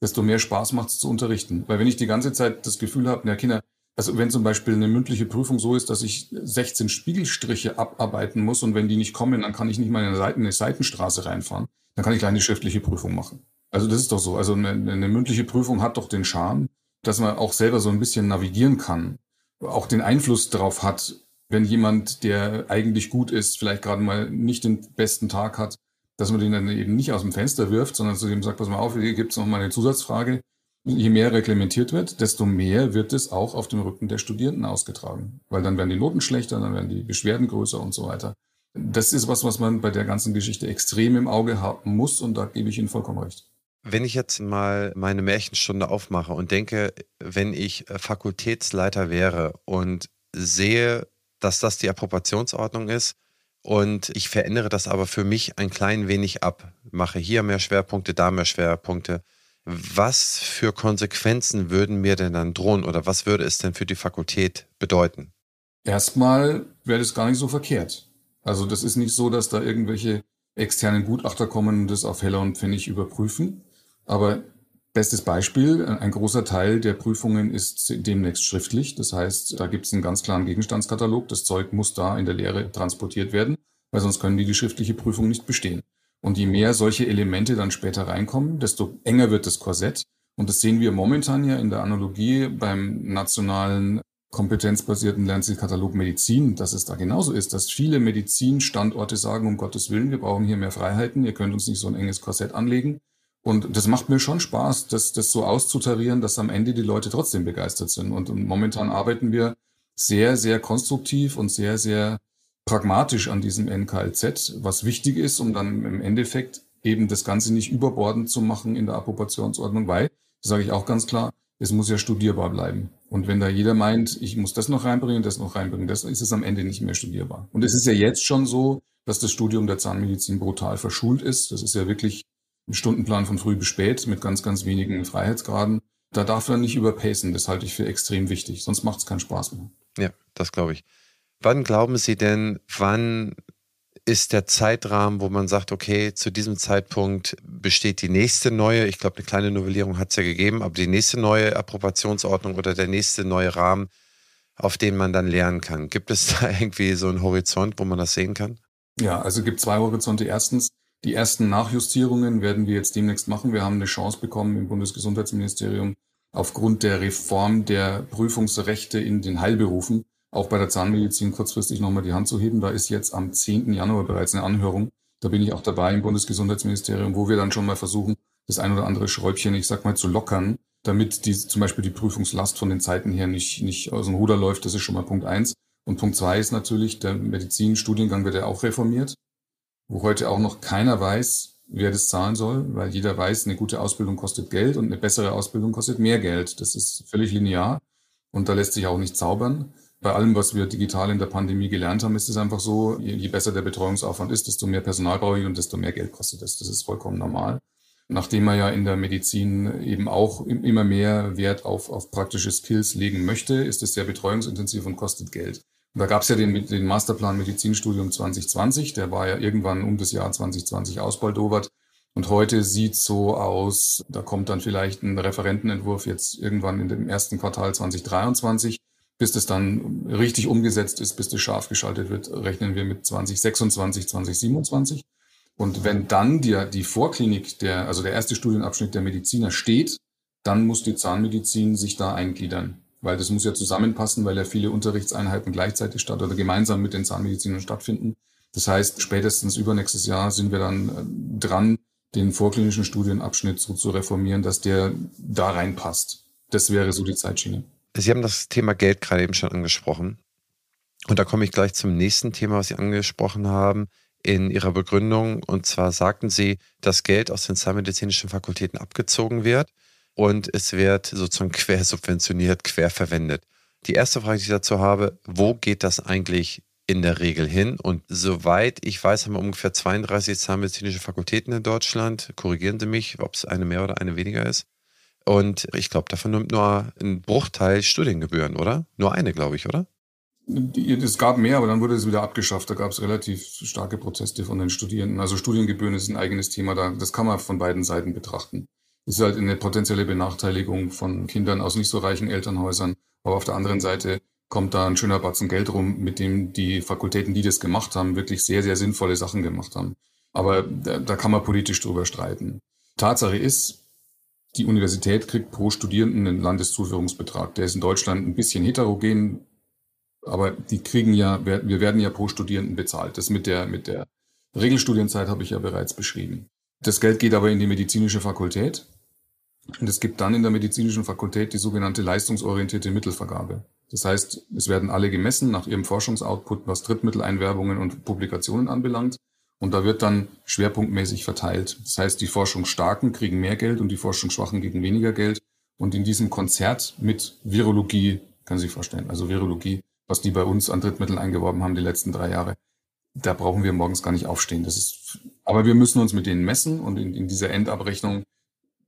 B: desto mehr Spaß macht es zu unterrichten. Weil wenn ich die ganze Zeit das Gefühl habe, na Kinder, also wenn zum Beispiel eine mündliche Prüfung so ist, dass ich 16 Spiegelstriche abarbeiten muss und wenn die nicht kommen, dann kann ich nicht mal in eine, Seiten, eine Seitenstraße reinfahren. Dann kann ich gleich eine schriftliche Prüfung machen. Also das ist doch so. Also eine, eine mündliche Prüfung hat doch den Charme, dass man auch selber so ein bisschen navigieren kann, auch den Einfluss darauf hat, wenn jemand, der eigentlich gut ist, vielleicht gerade mal nicht den besten Tag hat, dass man den dann eben nicht aus dem Fenster wirft, sondern zu dem sagt, pass mal auf, hier gibt es noch mal eine Zusatzfrage je mehr reglementiert wird, desto mehr wird es auch auf dem Rücken der Studierenden ausgetragen. Weil dann werden die Noten schlechter, dann werden die Beschwerden größer und so weiter. Das ist was, was man bei der ganzen Geschichte extrem im Auge haben muss und da gebe ich Ihnen vollkommen recht.
A: Wenn ich jetzt mal meine Märchenstunde aufmache und denke, wenn ich Fakultätsleiter wäre und sehe, dass das die Approbationsordnung ist und ich verändere das aber für mich ein klein wenig ab, mache hier mehr Schwerpunkte, da mehr Schwerpunkte, was für Konsequenzen würden mir denn dann drohen oder was würde es denn für die Fakultät bedeuten?
B: Erstmal wäre das gar nicht so verkehrt. Also das ist nicht so, dass da irgendwelche externen Gutachter kommen und das auf Heller und Pfennig überprüfen. Aber bestes Beispiel, ein großer Teil der Prüfungen ist demnächst schriftlich. Das heißt, da gibt es einen ganz klaren Gegenstandskatalog. Das Zeug muss da in der Lehre transportiert werden, weil sonst können die die schriftliche Prüfung nicht bestehen. Und je mehr solche Elemente dann später reinkommen, desto enger wird das Korsett. Und das sehen wir momentan ja in der Analogie beim nationalen kompetenzbasierten Lernzielkatalog Medizin, dass es da genauso ist, dass viele Medizinstandorte sagen, um Gottes Willen, wir brauchen hier mehr Freiheiten, ihr könnt uns nicht so ein enges Korsett anlegen. Und das macht mir schon Spaß, das, das so auszutarieren, dass am Ende die Leute trotzdem begeistert sind. Und, und momentan arbeiten wir sehr, sehr konstruktiv und sehr, sehr pragmatisch an diesem NKLZ, was wichtig ist, um dann im Endeffekt eben das Ganze nicht überbordend zu machen in der Approbationsordnung, weil, das sage ich auch ganz klar, es muss ja studierbar bleiben. Und wenn da jeder meint, ich muss das noch reinbringen, das noch reinbringen, das ist es am Ende nicht mehr studierbar. Und es ist ja jetzt schon so, dass das Studium der Zahnmedizin brutal verschult ist. Das ist ja wirklich Stundenplan von früh bis spät mit ganz, ganz wenigen Freiheitsgraden. Da darf man nicht überpacen. Das halte ich für extrem wichtig. Sonst macht es keinen Spaß mehr.
A: Ja, das glaube ich. Wann glauben Sie denn, wann ist der Zeitrahmen, wo man sagt, okay, zu diesem Zeitpunkt besteht die nächste neue, ich glaube, eine kleine Novellierung hat es ja gegeben, aber die nächste neue Approbationsordnung oder der nächste neue Rahmen, auf den man dann lernen kann. Gibt es da irgendwie so einen Horizont, wo man das sehen kann?
B: Ja, also es gibt zwei Horizonte. Erstens, die ersten Nachjustierungen werden wir jetzt demnächst machen. Wir haben eine Chance bekommen im Bundesgesundheitsministerium aufgrund der Reform der Prüfungsrechte in den Heilberufen auch bei der Zahnmedizin kurzfristig nochmal die Hand zu heben. Da ist jetzt am 10. Januar bereits eine Anhörung. Da bin ich auch dabei im Bundesgesundheitsministerium, wo wir dann schon mal versuchen, das ein oder andere Schräubchen, ich sag mal, zu lockern, damit die, zum Beispiel die Prüfungslast von den Zeiten her nicht, nicht aus dem Ruder läuft. Das ist schon mal Punkt eins. Und Punkt zwei ist natürlich, der Medizinstudiengang wird ja auch reformiert, wo heute auch noch keiner weiß, wer das zahlen soll, weil jeder weiß, eine gute Ausbildung kostet Geld und eine bessere Ausbildung kostet mehr Geld. Das ist völlig linear und da lässt sich auch nicht zaubern bei allem, was wir digital in der Pandemie gelernt haben, ist es einfach so, je, besser der Betreuungsaufwand ist, desto mehr Personal brauche ich und desto mehr Geld kostet es. Das ist vollkommen normal. Nachdem man ja in der Medizin eben auch immer mehr Wert auf, auf praktische Skills legen möchte, ist es sehr betreuungsintensiv und kostet Geld. Da gab es ja den, den Masterplan Medizinstudium 2020, der war ja irgendwann um das Jahr 2020 ausbaldowert. Und heute sieht so aus, da kommt dann vielleicht ein Referentenentwurf jetzt irgendwann in dem ersten Quartal 2023 bis das dann richtig umgesetzt ist, bis das scharf geschaltet wird, rechnen wir mit 2026, 2027. Und wenn dann die, die Vorklinik, der, also der erste Studienabschnitt der Mediziner steht, dann muss die Zahnmedizin sich da eingliedern. Weil das muss ja zusammenpassen, weil ja viele Unterrichtseinheiten gleichzeitig statt oder gemeinsam mit den Zahnmedizinern stattfinden. Das heißt, spätestens übernächstes Jahr sind wir dann äh, dran, den vorklinischen Studienabschnitt so zu reformieren, dass der da reinpasst. Das wäre so die Zeitschiene.
A: Sie haben das Thema Geld gerade eben schon angesprochen. Und da komme ich gleich zum nächsten Thema, was Sie angesprochen haben in Ihrer Begründung. Und zwar sagten Sie, dass Geld aus den zahnmedizinischen Fakultäten abgezogen wird und es wird sozusagen quersubventioniert, querverwendet. Die erste Frage, die ich dazu habe, wo geht das eigentlich in der Regel hin? Und soweit ich weiß, haben wir ungefähr 32 zahnmedizinische Fakultäten in Deutschland. Korrigieren Sie mich, ob es eine mehr oder eine weniger ist. Und ich glaube, davon nimmt nur ein Bruchteil Studiengebühren, oder? Nur eine, glaube ich, oder?
B: Es gab mehr, aber dann wurde es wieder abgeschafft. Da gab es relativ starke Proteste von den Studierenden. Also Studiengebühren ist ein eigenes Thema, da, das kann man von beiden Seiten betrachten. Ist halt eine potenzielle Benachteiligung von Kindern aus nicht so reichen Elternhäusern. Aber auf der anderen Seite kommt da ein schöner Batzen Geld rum, mit dem die Fakultäten, die das gemacht haben, wirklich sehr, sehr sinnvolle Sachen gemacht haben. Aber da, da kann man politisch drüber streiten. Tatsache ist, die Universität kriegt pro Studierenden einen Landeszuführungsbetrag. Der ist in Deutschland ein bisschen heterogen, aber die kriegen ja, wir werden ja pro Studierenden bezahlt. Das mit der, mit der Regelstudienzeit habe ich ja bereits beschrieben. Das Geld geht aber in die medizinische Fakultät. Und es gibt dann in der medizinischen Fakultät die sogenannte leistungsorientierte Mittelvergabe. Das heißt, es werden alle gemessen nach ihrem Forschungsoutput, was Drittmitteleinwerbungen und Publikationen anbelangt. Und da wird dann schwerpunktmäßig verteilt. Das heißt, die Forschungsstarken kriegen mehr Geld und die Forschungsschwachen kriegen weniger Geld. Und in diesem Konzert mit Virologie, kann sich vorstellen, also Virologie, was die bei uns an Drittmitteln eingeworben haben die letzten drei Jahre, da brauchen wir morgens gar nicht aufstehen. Das ist, aber wir müssen uns mit denen messen und in, in dieser Endabrechnung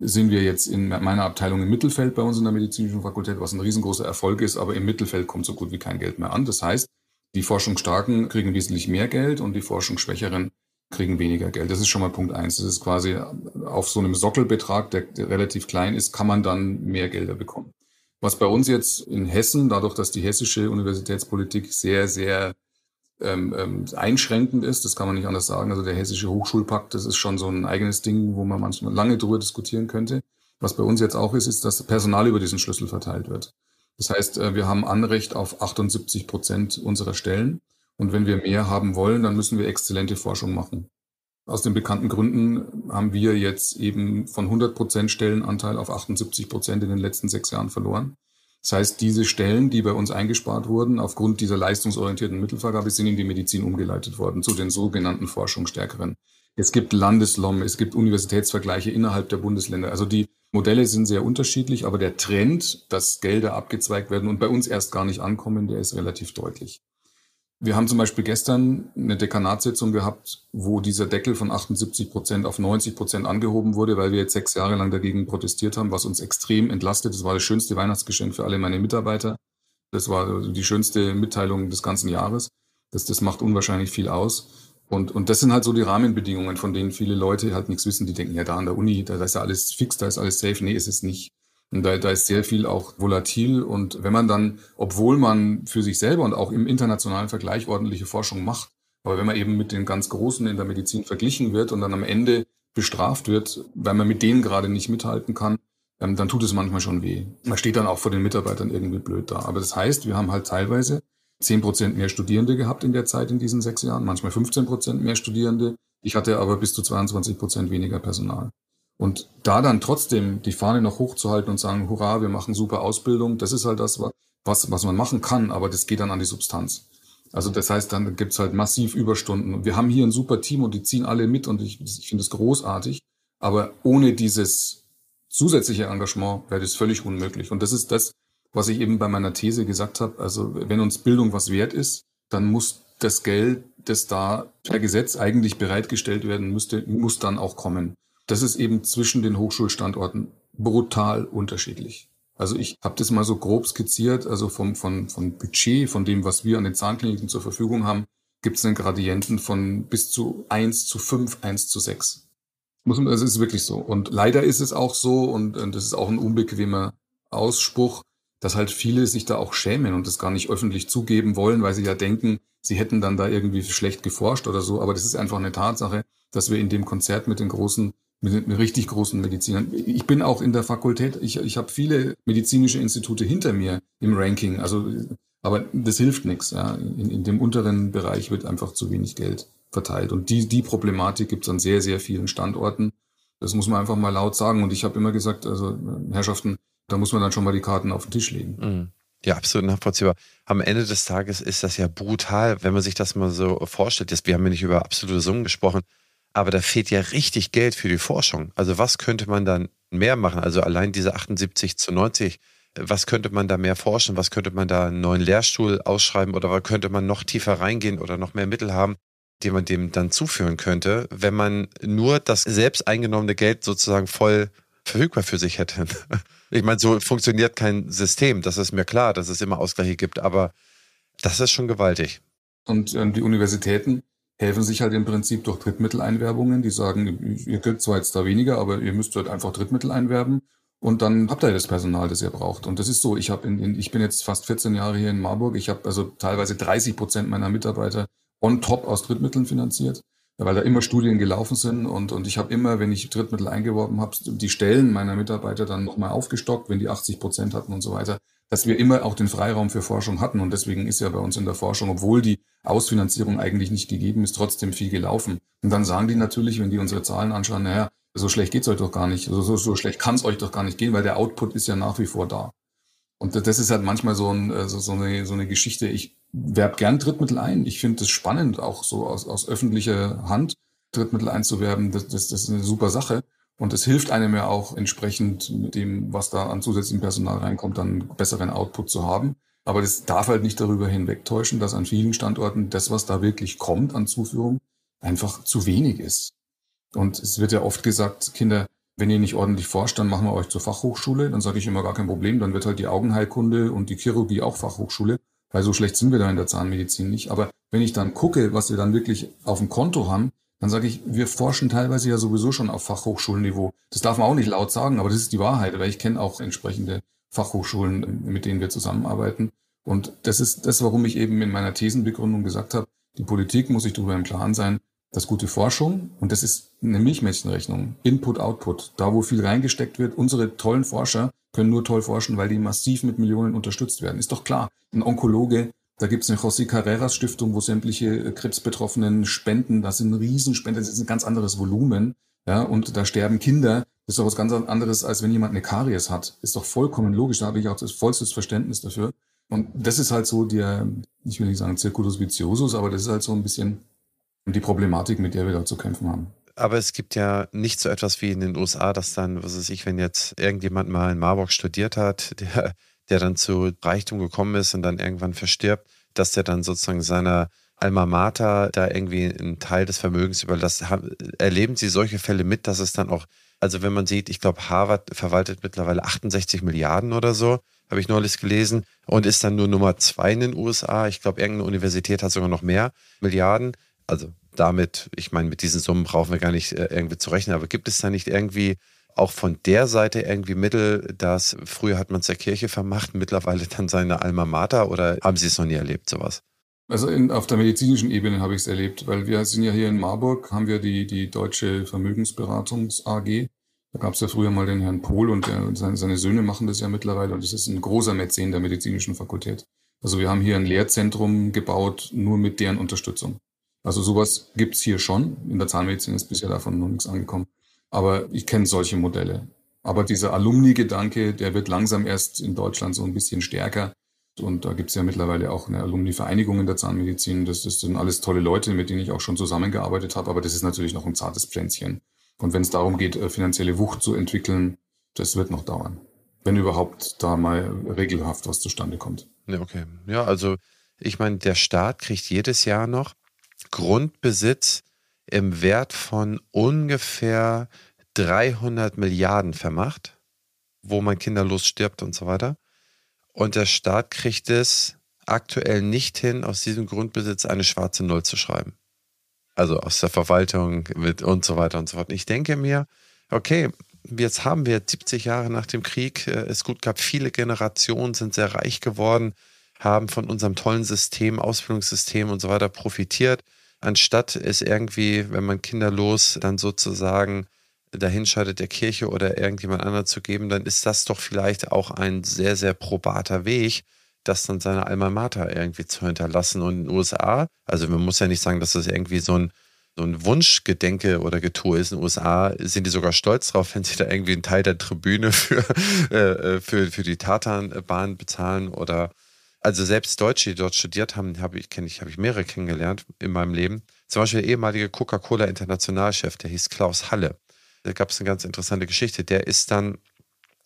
B: sind wir jetzt in meiner Abteilung im Mittelfeld bei uns in der medizinischen Fakultät, was ein riesengroßer Erfolg ist, aber im Mittelfeld kommt so gut wie kein Geld mehr an. Das heißt, die Forschungsstarken kriegen wesentlich mehr Geld und die Forschungsschwächeren kriegen weniger Geld. Das ist schon mal Punkt eins. Das ist quasi auf so einem Sockelbetrag, der, der relativ klein ist, kann man dann mehr Gelder bekommen. Was bei uns jetzt in Hessen, dadurch, dass die hessische Universitätspolitik sehr, sehr ähm, ähm, einschränkend ist, das kann man nicht anders sagen. Also der hessische Hochschulpakt, das ist schon so ein eigenes Ding, wo man manchmal lange drüber diskutieren könnte. Was bei uns jetzt auch ist, ist, dass Personal über diesen Schlüssel verteilt wird. Das heißt, äh, wir haben Anrecht auf 78 Prozent unserer Stellen. Und wenn wir mehr haben wollen, dann müssen wir exzellente Forschung machen. Aus den bekannten Gründen haben wir jetzt eben von 100 Prozent Stellenanteil auf 78 Prozent in den letzten sechs Jahren verloren. Das heißt, diese Stellen, die bei uns eingespart wurden, aufgrund dieser leistungsorientierten Mittelvergabe, sind in die Medizin umgeleitet worden, zu den sogenannten Forschungsstärkeren. Es gibt Landeslom, es gibt Universitätsvergleiche innerhalb der Bundesländer. Also die Modelle sind sehr unterschiedlich, aber der Trend, dass Gelder abgezweigt werden und bei uns erst gar nicht ankommen, der ist relativ deutlich. Wir haben zum Beispiel gestern eine Dekanatssitzung gehabt, wo dieser Deckel von 78 Prozent auf 90 Prozent angehoben wurde, weil wir jetzt sechs Jahre lang dagegen protestiert haben, was uns extrem entlastet. Das war das schönste Weihnachtsgeschenk für alle meine Mitarbeiter. Das war die schönste Mitteilung des ganzen Jahres. Das, das macht unwahrscheinlich viel aus. Und, und das sind halt so die Rahmenbedingungen, von denen viele Leute halt nichts wissen. Die denken, ja, da an der Uni, da, da ist ja alles fix, da ist alles safe. Nee, ist es nicht. Da, da ist sehr viel auch volatil. Und wenn man dann, obwohl man für sich selber und auch im internationalen Vergleich ordentliche Forschung macht, aber wenn man eben mit den ganz Großen in der Medizin verglichen wird und dann am Ende bestraft wird, weil man mit denen gerade nicht mithalten kann, ähm, dann tut es manchmal schon weh. Man steht dann auch vor den Mitarbeitern irgendwie blöd da. Aber das heißt, wir haben halt teilweise zehn Prozent mehr Studierende gehabt in der Zeit in diesen sechs Jahren, manchmal 15 Prozent mehr Studierende. Ich hatte aber bis zu 22 Prozent weniger Personal. Und da dann trotzdem die Fahne noch hochzuhalten und sagen, hurra, wir machen super Ausbildung, das ist halt das, was, was man machen kann, aber das geht dann an die Substanz. Also das heißt, dann gibt's halt massiv Überstunden. Und wir haben hier ein super Team und die ziehen alle mit und ich, ich finde es großartig. Aber ohne dieses zusätzliche Engagement wäre das völlig unmöglich. Und das ist das, was ich eben bei meiner These gesagt habe. Also wenn uns Bildung was wert ist, dann muss das Geld, das da per Gesetz eigentlich bereitgestellt werden müsste, muss dann auch kommen das ist eben zwischen den Hochschulstandorten brutal unterschiedlich. Also ich habe das mal so grob skizziert, also vom, von, von Budget, von dem, was wir an den Zahnkliniken zur Verfügung haben, gibt es einen Gradienten von bis zu eins zu fünf, eins zu sechs. Muss man, das ist wirklich so. Und leider ist es auch so, und, und das ist auch ein unbequemer Ausspruch, dass halt viele sich da auch schämen und das gar nicht öffentlich zugeben wollen, weil sie ja denken, sie hätten dann da irgendwie schlecht geforscht oder so. Aber das ist einfach eine Tatsache, dass wir in dem Konzert mit den großen mit, mit richtig großen Medizinern. Ich bin auch in der Fakultät, ich, ich habe viele medizinische Institute hinter mir im Ranking, also aber das hilft nichts. Ja. In, in dem unteren Bereich wird einfach zu wenig Geld verteilt. Und die, die Problematik gibt es an sehr, sehr vielen Standorten. Das muss man einfach mal laut sagen. Und ich habe immer gesagt, also Herrschaften, da muss man dann schon mal die Karten auf den Tisch legen.
A: Mhm. Ja, absolut nachvollziehbar. Am Ende des Tages ist das ja brutal, wenn man sich das mal so vorstellt. Jetzt, wir haben ja nicht über absolute Summen gesprochen, aber da fehlt ja richtig Geld für die Forschung. Also was könnte man dann mehr machen? Also allein diese 78 zu 90, was könnte man da mehr forschen? Was könnte man da einen neuen Lehrstuhl ausschreiben oder könnte man noch tiefer reingehen oder noch mehr Mittel haben, die man dem dann zuführen könnte, wenn man nur das selbst eingenommene Geld sozusagen voll verfügbar für sich hätte? Ich meine, so funktioniert kein System. Das ist mir klar, dass es immer Ausgleiche gibt, aber das ist schon gewaltig.
B: Und ähm, die Universitäten helfen sich halt im Prinzip durch Drittmitteleinwerbungen. Die sagen, ihr kriegt zwar jetzt da weniger, aber ihr müsst dort einfach Drittmittel einwerben. Und dann habt ihr das Personal, das ihr braucht. Und das ist so. Ich habe in, in, ich bin jetzt fast 14 Jahre hier in Marburg. Ich habe also teilweise 30 Prozent meiner Mitarbeiter on top aus Drittmitteln finanziert weil da immer Studien gelaufen sind und, und ich habe immer, wenn ich Drittmittel eingeworben habe, die Stellen meiner Mitarbeiter dann nochmal aufgestockt, wenn die 80 Prozent hatten und so weiter, dass wir immer auch den Freiraum für Forschung hatten und deswegen ist ja bei uns in der Forschung, obwohl die Ausfinanzierung eigentlich nicht gegeben ist, trotzdem viel gelaufen. Und dann sagen die natürlich, wenn die unsere Zahlen anschauen, naja, so schlecht geht's euch doch gar nicht, also so, so schlecht kann's euch doch gar nicht gehen, weil der Output ist ja nach wie vor da. Und das ist halt manchmal so, ein, so, so, eine, so eine Geschichte. Ich werbe gern Drittmittel ein. Ich finde es spannend, auch so aus, aus öffentlicher Hand Drittmittel einzuwerben. Das, das, das ist eine super Sache. Und es hilft einem ja auch entsprechend mit dem, was da an zusätzlichem Personal reinkommt, dann besseren Output zu haben. Aber das darf halt nicht darüber hinwegtäuschen, dass an vielen Standorten das, was da wirklich kommt an Zuführung, einfach zu wenig ist. Und es wird ja oft gesagt, Kinder, wenn ihr nicht ordentlich forscht, dann machen wir euch zur Fachhochschule. Dann sage ich immer gar kein Problem. Dann wird halt die Augenheilkunde und die Chirurgie auch Fachhochschule, weil so schlecht sind wir da in der Zahnmedizin nicht. Aber wenn ich dann gucke, was wir dann wirklich auf dem Konto haben, dann sage ich, wir forschen teilweise ja sowieso schon auf Fachhochschulniveau. Das darf man auch nicht laut sagen, aber das ist die Wahrheit, weil ich kenne auch entsprechende Fachhochschulen, mit denen wir zusammenarbeiten. Und das ist das, warum ich eben in meiner Thesenbegründung gesagt habe, die Politik muss sich darüber im Klaren sein, dass gute Forschung, und das ist eine Milchmädchenrechnung, Input, Output, da wo viel reingesteckt wird, unsere tollen Forscher können nur toll forschen, weil die massiv mit Millionen unterstützt werden. Ist doch klar. Ein Onkologe, da gibt es eine José Carreras Stiftung, wo sämtliche äh, Krebsbetroffenen spenden. Das sind Riesenspenden, das ist ein ganz anderes Volumen. Ja, und da sterben Kinder. Das ist doch was ganz anderes, als wenn jemand eine Karies hat. Ist doch vollkommen logisch. Da habe ich auch das vollstes Verständnis dafür. Und das ist halt so der, ich will nicht sagen Circulus viciosus, aber das ist halt so ein bisschen die Problematik, mit der wir da zu kämpfen haben.
A: Aber es gibt ja nicht so etwas wie in den USA, dass dann, was weiß ich, wenn jetzt irgendjemand mal in Marburg studiert hat, der, der dann zu Reichtum gekommen ist und dann irgendwann verstirbt, dass der dann sozusagen seiner Alma Mater da irgendwie einen Teil des Vermögens überlässt. Erleben Sie solche Fälle mit, dass es dann auch, also wenn man sieht, ich glaube, Harvard verwaltet mittlerweile 68 Milliarden oder so, habe ich neulich gelesen, und ist dann nur Nummer zwei in den USA. Ich glaube, irgendeine Universität hat sogar noch mehr Milliarden also damit, ich meine, mit diesen Summen brauchen wir gar nicht äh, irgendwie zu rechnen, aber gibt es da nicht irgendwie auch von der Seite irgendwie Mittel, dass früher hat man es der Kirche vermacht, mittlerweile dann seine Alma Mater oder haben Sie es noch nie erlebt, sowas?
B: Also in, auf der medizinischen Ebene habe ich es erlebt, weil wir sind ja hier in Marburg, haben wir die, die Deutsche Vermögensberatungs AG. Da gab es ja früher mal den Herrn Pohl und der, seine, seine Söhne machen das ja mittlerweile und das ist ein großer Mäzen der medizinischen Fakultät. Also wir haben hier ein Lehrzentrum gebaut, nur mit deren Unterstützung. Also sowas gibt's hier schon. In der Zahnmedizin ist bisher davon noch nichts angekommen. Aber ich kenne solche Modelle. Aber dieser Alumni-Gedanke, der wird langsam erst in Deutschland so ein bisschen stärker. Und da gibt's ja mittlerweile auch eine Alumni-Vereinigung in der Zahnmedizin. Das, das sind alles tolle Leute, mit denen ich auch schon zusammengearbeitet habe. Aber das ist natürlich noch ein zartes Pflänzchen. Und wenn es darum geht, äh, finanzielle Wucht zu entwickeln, das wird noch dauern. Wenn überhaupt da mal regelhaft was zustande kommt.
A: Ja, okay. Ja, also ich meine, der Staat kriegt jedes Jahr noch Grundbesitz im Wert von ungefähr 300 Milliarden vermacht, wo man kinderlos stirbt und so weiter. Und der Staat kriegt es aktuell nicht hin, aus diesem Grundbesitz eine schwarze Null zu schreiben. Also aus der Verwaltung und so weiter und so fort. Ich denke mir, okay, jetzt haben wir 70 Jahre nach dem Krieg äh, es gut gab, viele Generationen sind sehr reich geworden haben von unserem tollen System, Ausbildungssystem und so weiter profitiert, anstatt es irgendwie, wenn man kinderlos dann sozusagen dahinscheidet der Kirche oder irgendjemand anderes zu geben, dann ist das doch vielleicht auch ein sehr, sehr probater Weg, das dann seine Alma Mater irgendwie zu hinterlassen. Und in den USA, also man muss ja nicht sagen, dass das irgendwie so ein so ein Wunschgedenke oder Getue ist in den USA, sind die sogar stolz drauf, wenn sie da irgendwie einen Teil der Tribüne für, äh, äh, für, für die Tatanbahn bezahlen oder also selbst Deutsche, die dort studiert haben, habe ich, kenne ich, habe ich mehrere kennengelernt in meinem Leben. Zum Beispiel der ehemalige Coca-Cola Internationalchef, der hieß Klaus Halle. Da gab es eine ganz interessante Geschichte. Der ist dann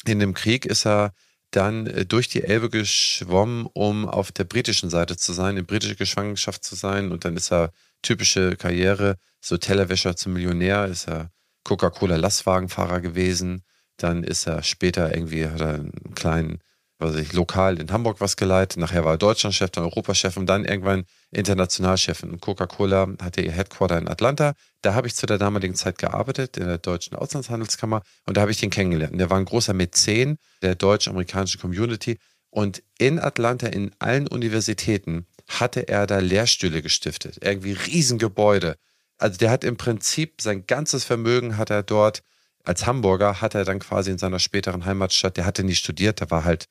A: in dem Krieg ist er dann äh, durch die Elbe geschwommen, um auf der britischen Seite zu sein, in britische Gefangenschaft zu sein. Und dann ist er typische Karriere, so Tellerwäscher zum Millionär, ist er Coca-Cola-Lastwagenfahrer gewesen. Dann ist er später irgendwie, hat er einen kleinen was ich, lokal in Hamburg was geleitet. Nachher war er Deutschlandchef, dann Europachef und dann irgendwann Internationalchef. Und Coca-Cola hatte ihr Headquarter in Atlanta. Da habe ich zu der damaligen Zeit gearbeitet, in der Deutschen Auslandshandelskammer. Und da habe ich den kennengelernt. Und der war ein großer Mäzen der deutsch-amerikanischen Community. Und in Atlanta, in allen Universitäten, hatte er da Lehrstühle gestiftet. Irgendwie Riesengebäude. Also der hat im Prinzip sein ganzes Vermögen hat er dort als Hamburger hat er dann quasi in seiner späteren Heimatstadt, der hatte nie studiert, der war halt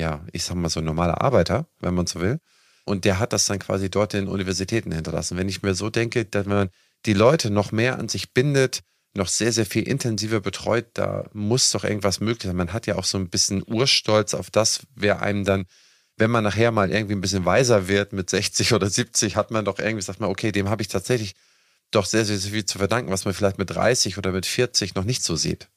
A: ja, ich sag mal so ein normaler Arbeiter, wenn man so will. Und der hat das dann quasi dort in Universitäten hinterlassen. Wenn ich mir so denke, dass man die Leute noch mehr an sich bindet, noch sehr, sehr viel intensiver betreut, da muss doch irgendwas möglich sein. Man hat ja auch so ein bisschen Urstolz auf das, wer einem dann, wenn man nachher mal irgendwie ein bisschen weiser wird mit 60 oder 70, hat man doch irgendwie, sagt man, okay, dem habe ich tatsächlich doch sehr, sehr viel zu verdanken, was man vielleicht mit 30 oder mit 40 noch nicht so sieht.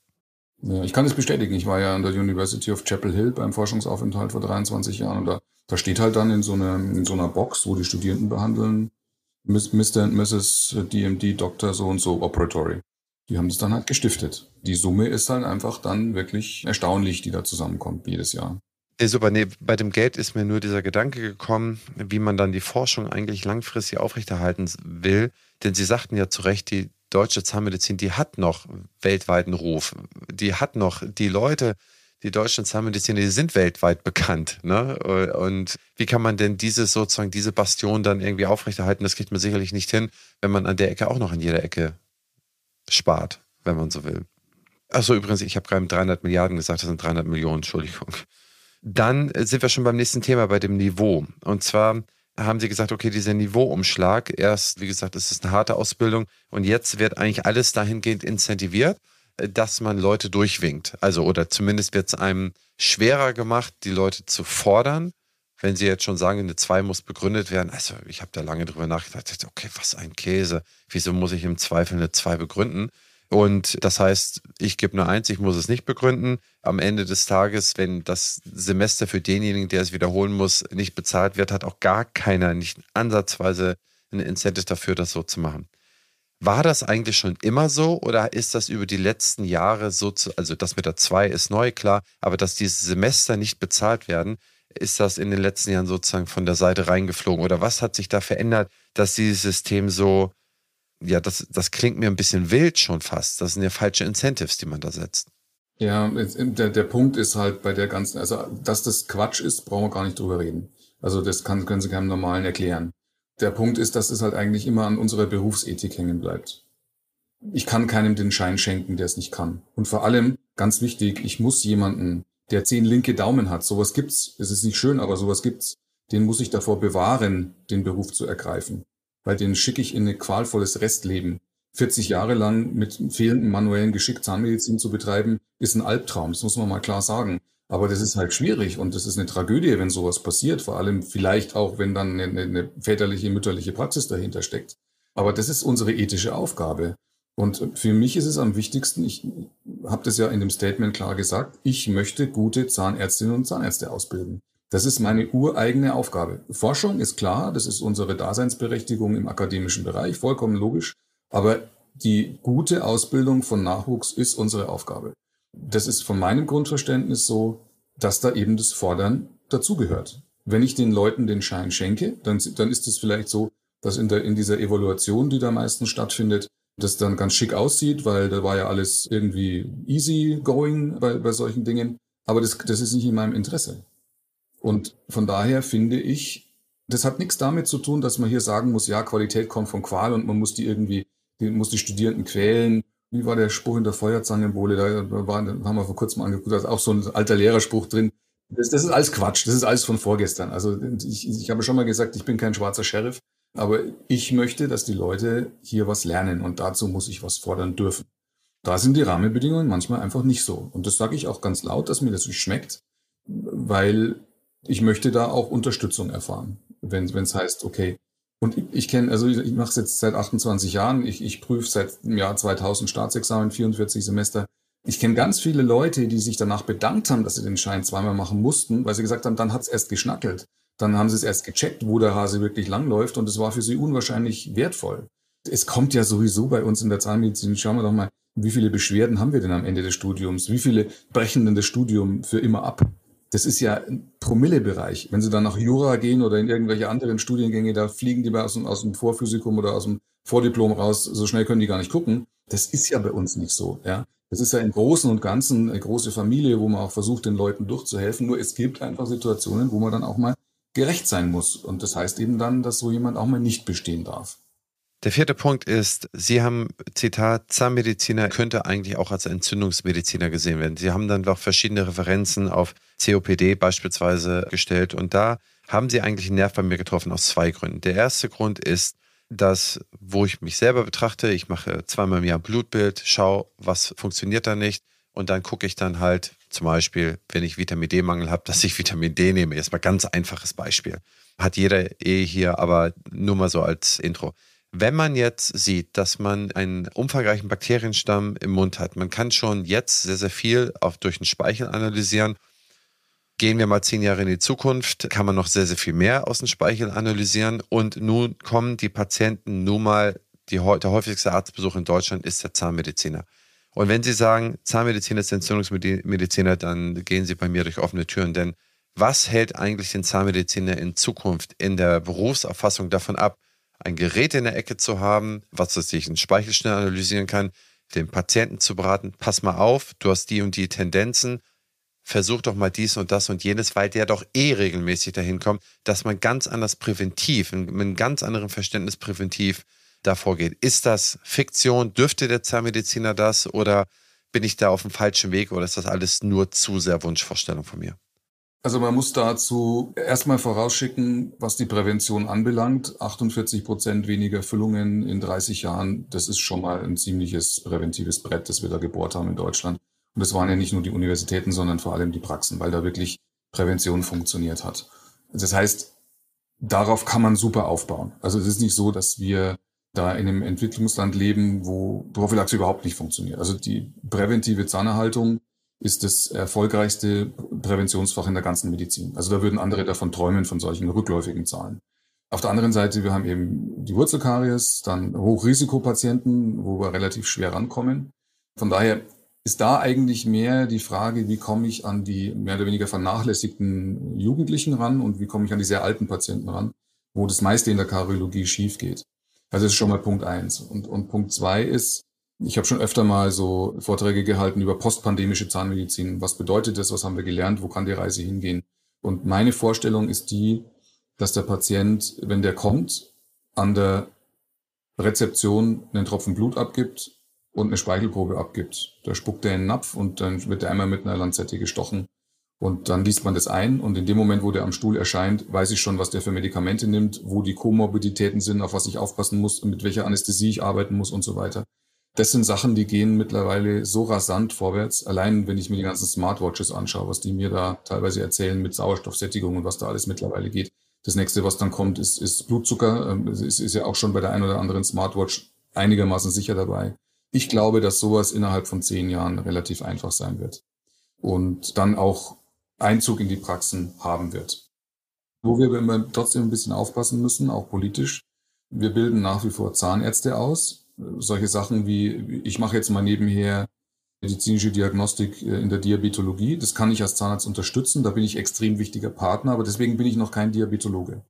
B: Ja, ich kann es bestätigen. Ich war ja an der University of Chapel Hill beim Forschungsaufenthalt vor 23 Jahren und da, da steht halt dann in so, einer in so einer Box, wo die Studierenden behandeln, Mr. und Mrs. DMD, Dr. so und so Operatory. Die haben das dann halt gestiftet. Die Summe ist halt einfach dann wirklich erstaunlich, die da zusammenkommt jedes Jahr.
A: Super, nee, bei dem Geld ist mir nur dieser Gedanke gekommen, wie man dann die Forschung eigentlich langfristig aufrechterhalten will. Denn Sie sagten ja zu Recht, die deutsche Zahnmedizin, die hat noch weltweiten Ruf. Die hat noch die Leute, die deutschen Zahnmediziner, die sind weltweit bekannt. Ne? Und wie kann man denn diese sozusagen, diese Bastion dann irgendwie aufrechterhalten? Das kriegt man sicherlich nicht hin, wenn man an der Ecke auch noch in jeder Ecke spart, wenn man so will. Achso, übrigens, ich habe gerade 300 Milliarden gesagt, das sind 300 Millionen, Entschuldigung. Dann sind wir schon beim nächsten Thema, bei dem Niveau. Und zwar haben sie gesagt, okay, dieser Niveauumschlag, erst, wie gesagt, es ist eine harte Ausbildung und jetzt wird eigentlich alles dahingehend incentiviert, äh, dass man Leute durchwinkt. Also, oder zumindest wird es einem schwerer gemacht, die Leute zu fordern. Wenn sie jetzt schon sagen, eine 2 muss begründet werden, also ich habe da lange drüber nachgedacht, okay, was ein Käse. Wieso muss ich im Zweifel eine 2 begründen? Und das heißt, ich gebe eine Eins, ich muss es nicht begründen. Am Ende des Tages, wenn das Semester für denjenigen, der es wiederholen muss, nicht bezahlt wird, hat auch gar keiner, nicht ansatzweise ein Incentive dafür, das so zu machen. War das eigentlich schon immer so oder ist das über die letzten Jahre so, zu, also das mit der 2 ist neu, klar, aber dass diese Semester nicht bezahlt werden, ist das in den letzten Jahren sozusagen von der Seite reingeflogen? Oder was hat sich da verändert, dass dieses System so ja, das, das klingt mir ein bisschen wild schon fast. Das sind ja falsche Incentives, die man da setzt.
B: Ja, der, der Punkt ist halt bei der ganzen, also dass das Quatsch ist, brauchen wir gar nicht drüber reden. Also das kann, können Sie keinem Normalen erklären. Der Punkt ist, dass es halt eigentlich immer an unserer Berufsethik hängen bleibt. Ich kann keinem den Schein schenken, der es nicht kann. Und vor allem, ganz wichtig, ich muss jemanden, der zehn linke Daumen hat, sowas gibt's, es ist nicht schön, aber sowas gibt's, den muss ich davor bewahren, den Beruf zu ergreifen weil den schicke ich in ein qualvolles Restleben. 40 Jahre lang mit fehlendem manuellen Geschick Zahnmedizin zu betreiben, ist ein Albtraum. Das muss man mal klar sagen. Aber das ist halt schwierig und das ist eine Tragödie, wenn sowas passiert. Vor allem vielleicht auch, wenn dann eine, eine väterliche, mütterliche Praxis dahinter steckt. Aber das ist unsere ethische Aufgabe. Und für mich ist es am wichtigsten, ich habe das ja in dem Statement klar gesagt, ich möchte gute Zahnärztinnen und Zahnärzte ausbilden. Das ist meine ureigene Aufgabe. Forschung ist klar, das ist unsere Daseinsberechtigung im akademischen Bereich, vollkommen logisch. Aber die gute Ausbildung von Nachwuchs ist unsere Aufgabe. Das ist von meinem Grundverständnis so, dass da eben das Fordern dazugehört. Wenn ich den Leuten den Schein schenke, dann, dann ist es vielleicht so, dass in, der, in dieser Evaluation, die da meistens stattfindet, das dann ganz schick aussieht, weil da war ja alles irgendwie easy going bei, bei solchen Dingen. Aber das, das ist nicht in meinem Interesse. Und von daher finde ich, das hat nichts damit zu tun, dass man hier sagen muss, ja, Qualität kommt von Qual und man muss die irgendwie, die, muss die Studierenden quälen. Wie war der Spruch in der Feuerzangenbowle? Da war, haben wir vor kurzem angeguckt, da ist auch so ein alter Lehrerspruch drin. Das, das ist alles Quatsch, das ist alles von vorgestern. Also ich, ich habe schon mal gesagt, ich bin kein schwarzer Sheriff, Aber ich möchte, dass die Leute hier was lernen und dazu muss ich was fordern dürfen. Da sind die Rahmenbedingungen manchmal einfach nicht so. Und das sage ich auch ganz laut, dass mir das nicht schmeckt, weil ich möchte da auch Unterstützung erfahren, wenn es heißt, okay. Und ich, ich kenne, also ich, ich mache es jetzt seit 28 Jahren, ich, ich prüfe seit dem Jahr 2000 Staatsexamen, 44 Semester. Ich kenne ganz viele Leute, die sich danach bedankt haben, dass sie den Schein zweimal machen mussten, weil sie gesagt haben, dann hat es erst geschnackelt. Dann haben sie es erst gecheckt, wo der Hase wirklich langläuft und es war für sie unwahrscheinlich wertvoll. Es kommt ja sowieso bei uns in der Zahnmedizin, schauen wir doch mal, wie viele Beschwerden haben wir denn am Ende des Studiums? Wie viele brechen denn das Studium für immer ab? Das ist ja ein Promillebereich. Wenn Sie dann nach Jura gehen oder in irgendwelche anderen Studiengänge, da fliegen die aus dem, aus dem Vorphysikum oder aus dem Vordiplom raus, so schnell können die gar nicht gucken. Das ist ja bei uns nicht so. Ja? Das ist ja im Großen und Ganzen eine große Familie, wo man auch versucht, den Leuten durchzuhelfen. Nur es gibt einfach Situationen, wo man dann auch mal gerecht sein muss. Und das heißt eben dann, dass so jemand auch mal nicht bestehen darf.
A: Der vierte Punkt ist, Sie haben, Zitat, Zahnmediziner könnte eigentlich auch als Entzündungsmediziner gesehen werden. Sie haben dann auch verschiedene Referenzen auf COPD beispielsweise gestellt und da haben Sie eigentlich einen Nerv bei mir getroffen aus zwei Gründen. Der erste Grund ist, dass, wo ich mich selber betrachte, ich mache zweimal im Jahr ein Blutbild, schaue, was funktioniert da nicht und dann gucke ich dann halt zum Beispiel, wenn ich Vitamin D-Mangel habe, dass ich Vitamin D nehme. Erstmal ganz einfaches Beispiel. Hat jeder eh hier, aber nur mal so als Intro. Wenn man jetzt sieht, dass man einen umfangreichen Bakterienstamm im Mund hat, man kann schon jetzt sehr, sehr viel auch durch den Speichel analysieren. Gehen wir mal zehn Jahre in die Zukunft, kann man noch sehr, sehr viel mehr aus dem Speichel analysieren. Und nun kommen die Patienten nun mal, die, der häufigste Arztbesuch in Deutschland ist der Zahnmediziner. Und wenn Sie sagen, Zahnmediziner ist Entzündungsmediziner, dann gehen Sie bei mir durch offene Türen. Denn was hält eigentlich den Zahnmediziner in Zukunft in der Berufserfassung davon ab, ein Gerät in der Ecke zu haben, was sich einen Speichel schnell analysieren kann, den Patienten zu beraten, pass mal auf, du hast die und die Tendenzen, versuch doch mal dies und das und jenes, weil der doch eh regelmäßig dahin kommt, dass man ganz anders präventiv, mit einem ganz anderen Verständnis präventiv da vorgeht. Ist das Fiktion? Dürfte der Zahnmediziner das oder bin ich da auf dem falschen Weg oder ist das alles nur zu sehr Wunschvorstellung von mir?
B: Also man muss dazu erstmal vorausschicken, was die Prävention anbelangt. 48 Prozent weniger Füllungen in 30 Jahren, das ist schon mal ein ziemliches präventives Brett, das wir da gebohrt haben in Deutschland. Und das waren ja nicht nur die Universitäten, sondern vor allem die Praxen, weil da wirklich Prävention funktioniert hat. Das heißt, darauf kann man super aufbauen. Also es ist nicht so, dass wir da in einem Entwicklungsland leben, wo Prophylaxe überhaupt nicht funktioniert. Also die präventive Zahnerhaltung ist das erfolgreichste Präventionsfach in der ganzen Medizin. Also da würden andere davon träumen, von solchen rückläufigen Zahlen. Auf der anderen Seite, wir haben eben die Wurzelkaries, dann Hochrisikopatienten, wo wir relativ schwer rankommen. Von daher ist da eigentlich mehr die Frage, wie komme ich an die mehr oder weniger vernachlässigten Jugendlichen ran und wie komme ich an die sehr alten Patienten ran, wo das meiste in der Kardiologie schief geht. Also das ist schon mal Punkt eins. Und, und Punkt zwei ist, ich habe schon öfter mal so Vorträge gehalten über postpandemische Zahnmedizin. Was bedeutet das? Was haben wir gelernt? Wo kann die Reise hingehen? Und meine Vorstellung ist die, dass der Patient, wenn der kommt, an der Rezeption einen Tropfen Blut abgibt und eine Speichelprobe abgibt. Da spuckt er in den Napf und dann wird er einmal mit einer Lanzette gestochen. Und dann liest man das ein und in dem Moment, wo der am Stuhl erscheint, weiß ich schon, was der für Medikamente nimmt, wo die Komorbiditäten sind, auf was ich aufpassen muss, mit welcher Anästhesie ich arbeiten muss und so weiter das sind Sachen, die gehen mittlerweile so rasant vorwärts. Allein wenn ich mir die ganzen Smartwatches anschaue, was die mir da teilweise erzählen mit Sauerstoffsättigung und was da alles mittlerweile geht. Das nächste, was dann kommt, ist, ist Blutzucker. Ähm, es ist, ist ja auch schon bei der einen oder anderen Smartwatch einigermaßen sicher dabei. Ich glaube, dass sowas innerhalb von zehn Jahren relativ einfach sein wird und dann auch Einzug in die Praxen haben wird. Wo wir immer trotzdem ein bisschen aufpassen müssen, auch politisch. Wir bilden nach wie vor Zahnärzte aus solche Sachen wie, ich mache jetzt mal nebenher medizinische Diagnostik äh, in der Diabetologie. Das kann ich als Zahnarzt unterstützen. Da bin ich extrem wichtiger Partner, aber deswegen bin ich noch kein Diabetologe.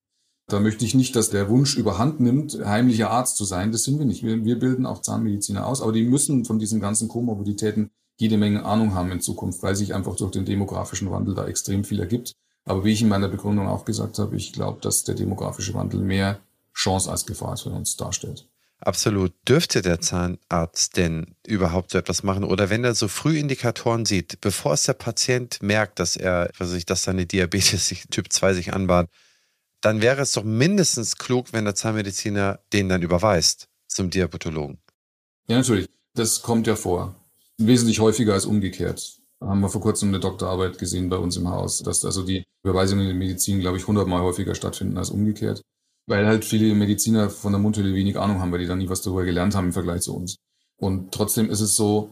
B: Da möchte ich nicht, dass der Wunsch überhand nimmt, heimlicher Arzt zu sein. Das sind wir nicht. Wir, wir bilden auch Zahnmediziner aus, aber die müssen von diesen ganzen Komorbiditäten jede Menge Ahnung haben in Zukunft, weil sich einfach durch den demografischen Wandel da extrem viel ergibt. Aber wie ich in meiner Begründung auch gesagt habe, ich glaube, dass der demografische Wandel mehr Chance als Gefahr für uns darstellt.
A: Absolut. Dürfte der Zahnarzt denn überhaupt so etwas machen? Oder wenn er so früh Indikatoren sieht, bevor es der Patient merkt, dass er, was ich, dass seine Diabetes Typ 2 sich anbahnt, dann wäre es doch mindestens klug, wenn der Zahnmediziner den dann überweist zum Diabetologen.
B: Ja, natürlich. Das kommt ja vor. Wesentlich häufiger als umgekehrt. Haben wir vor kurzem eine Doktorarbeit gesehen bei uns im Haus, dass also die Überweisungen in die Medizin, glaube ich, hundertmal häufiger stattfinden als umgekehrt. Weil halt viele Mediziner von der Mundhülle wenig Ahnung haben, weil die da nie was darüber gelernt haben im Vergleich zu uns. Und trotzdem ist es so,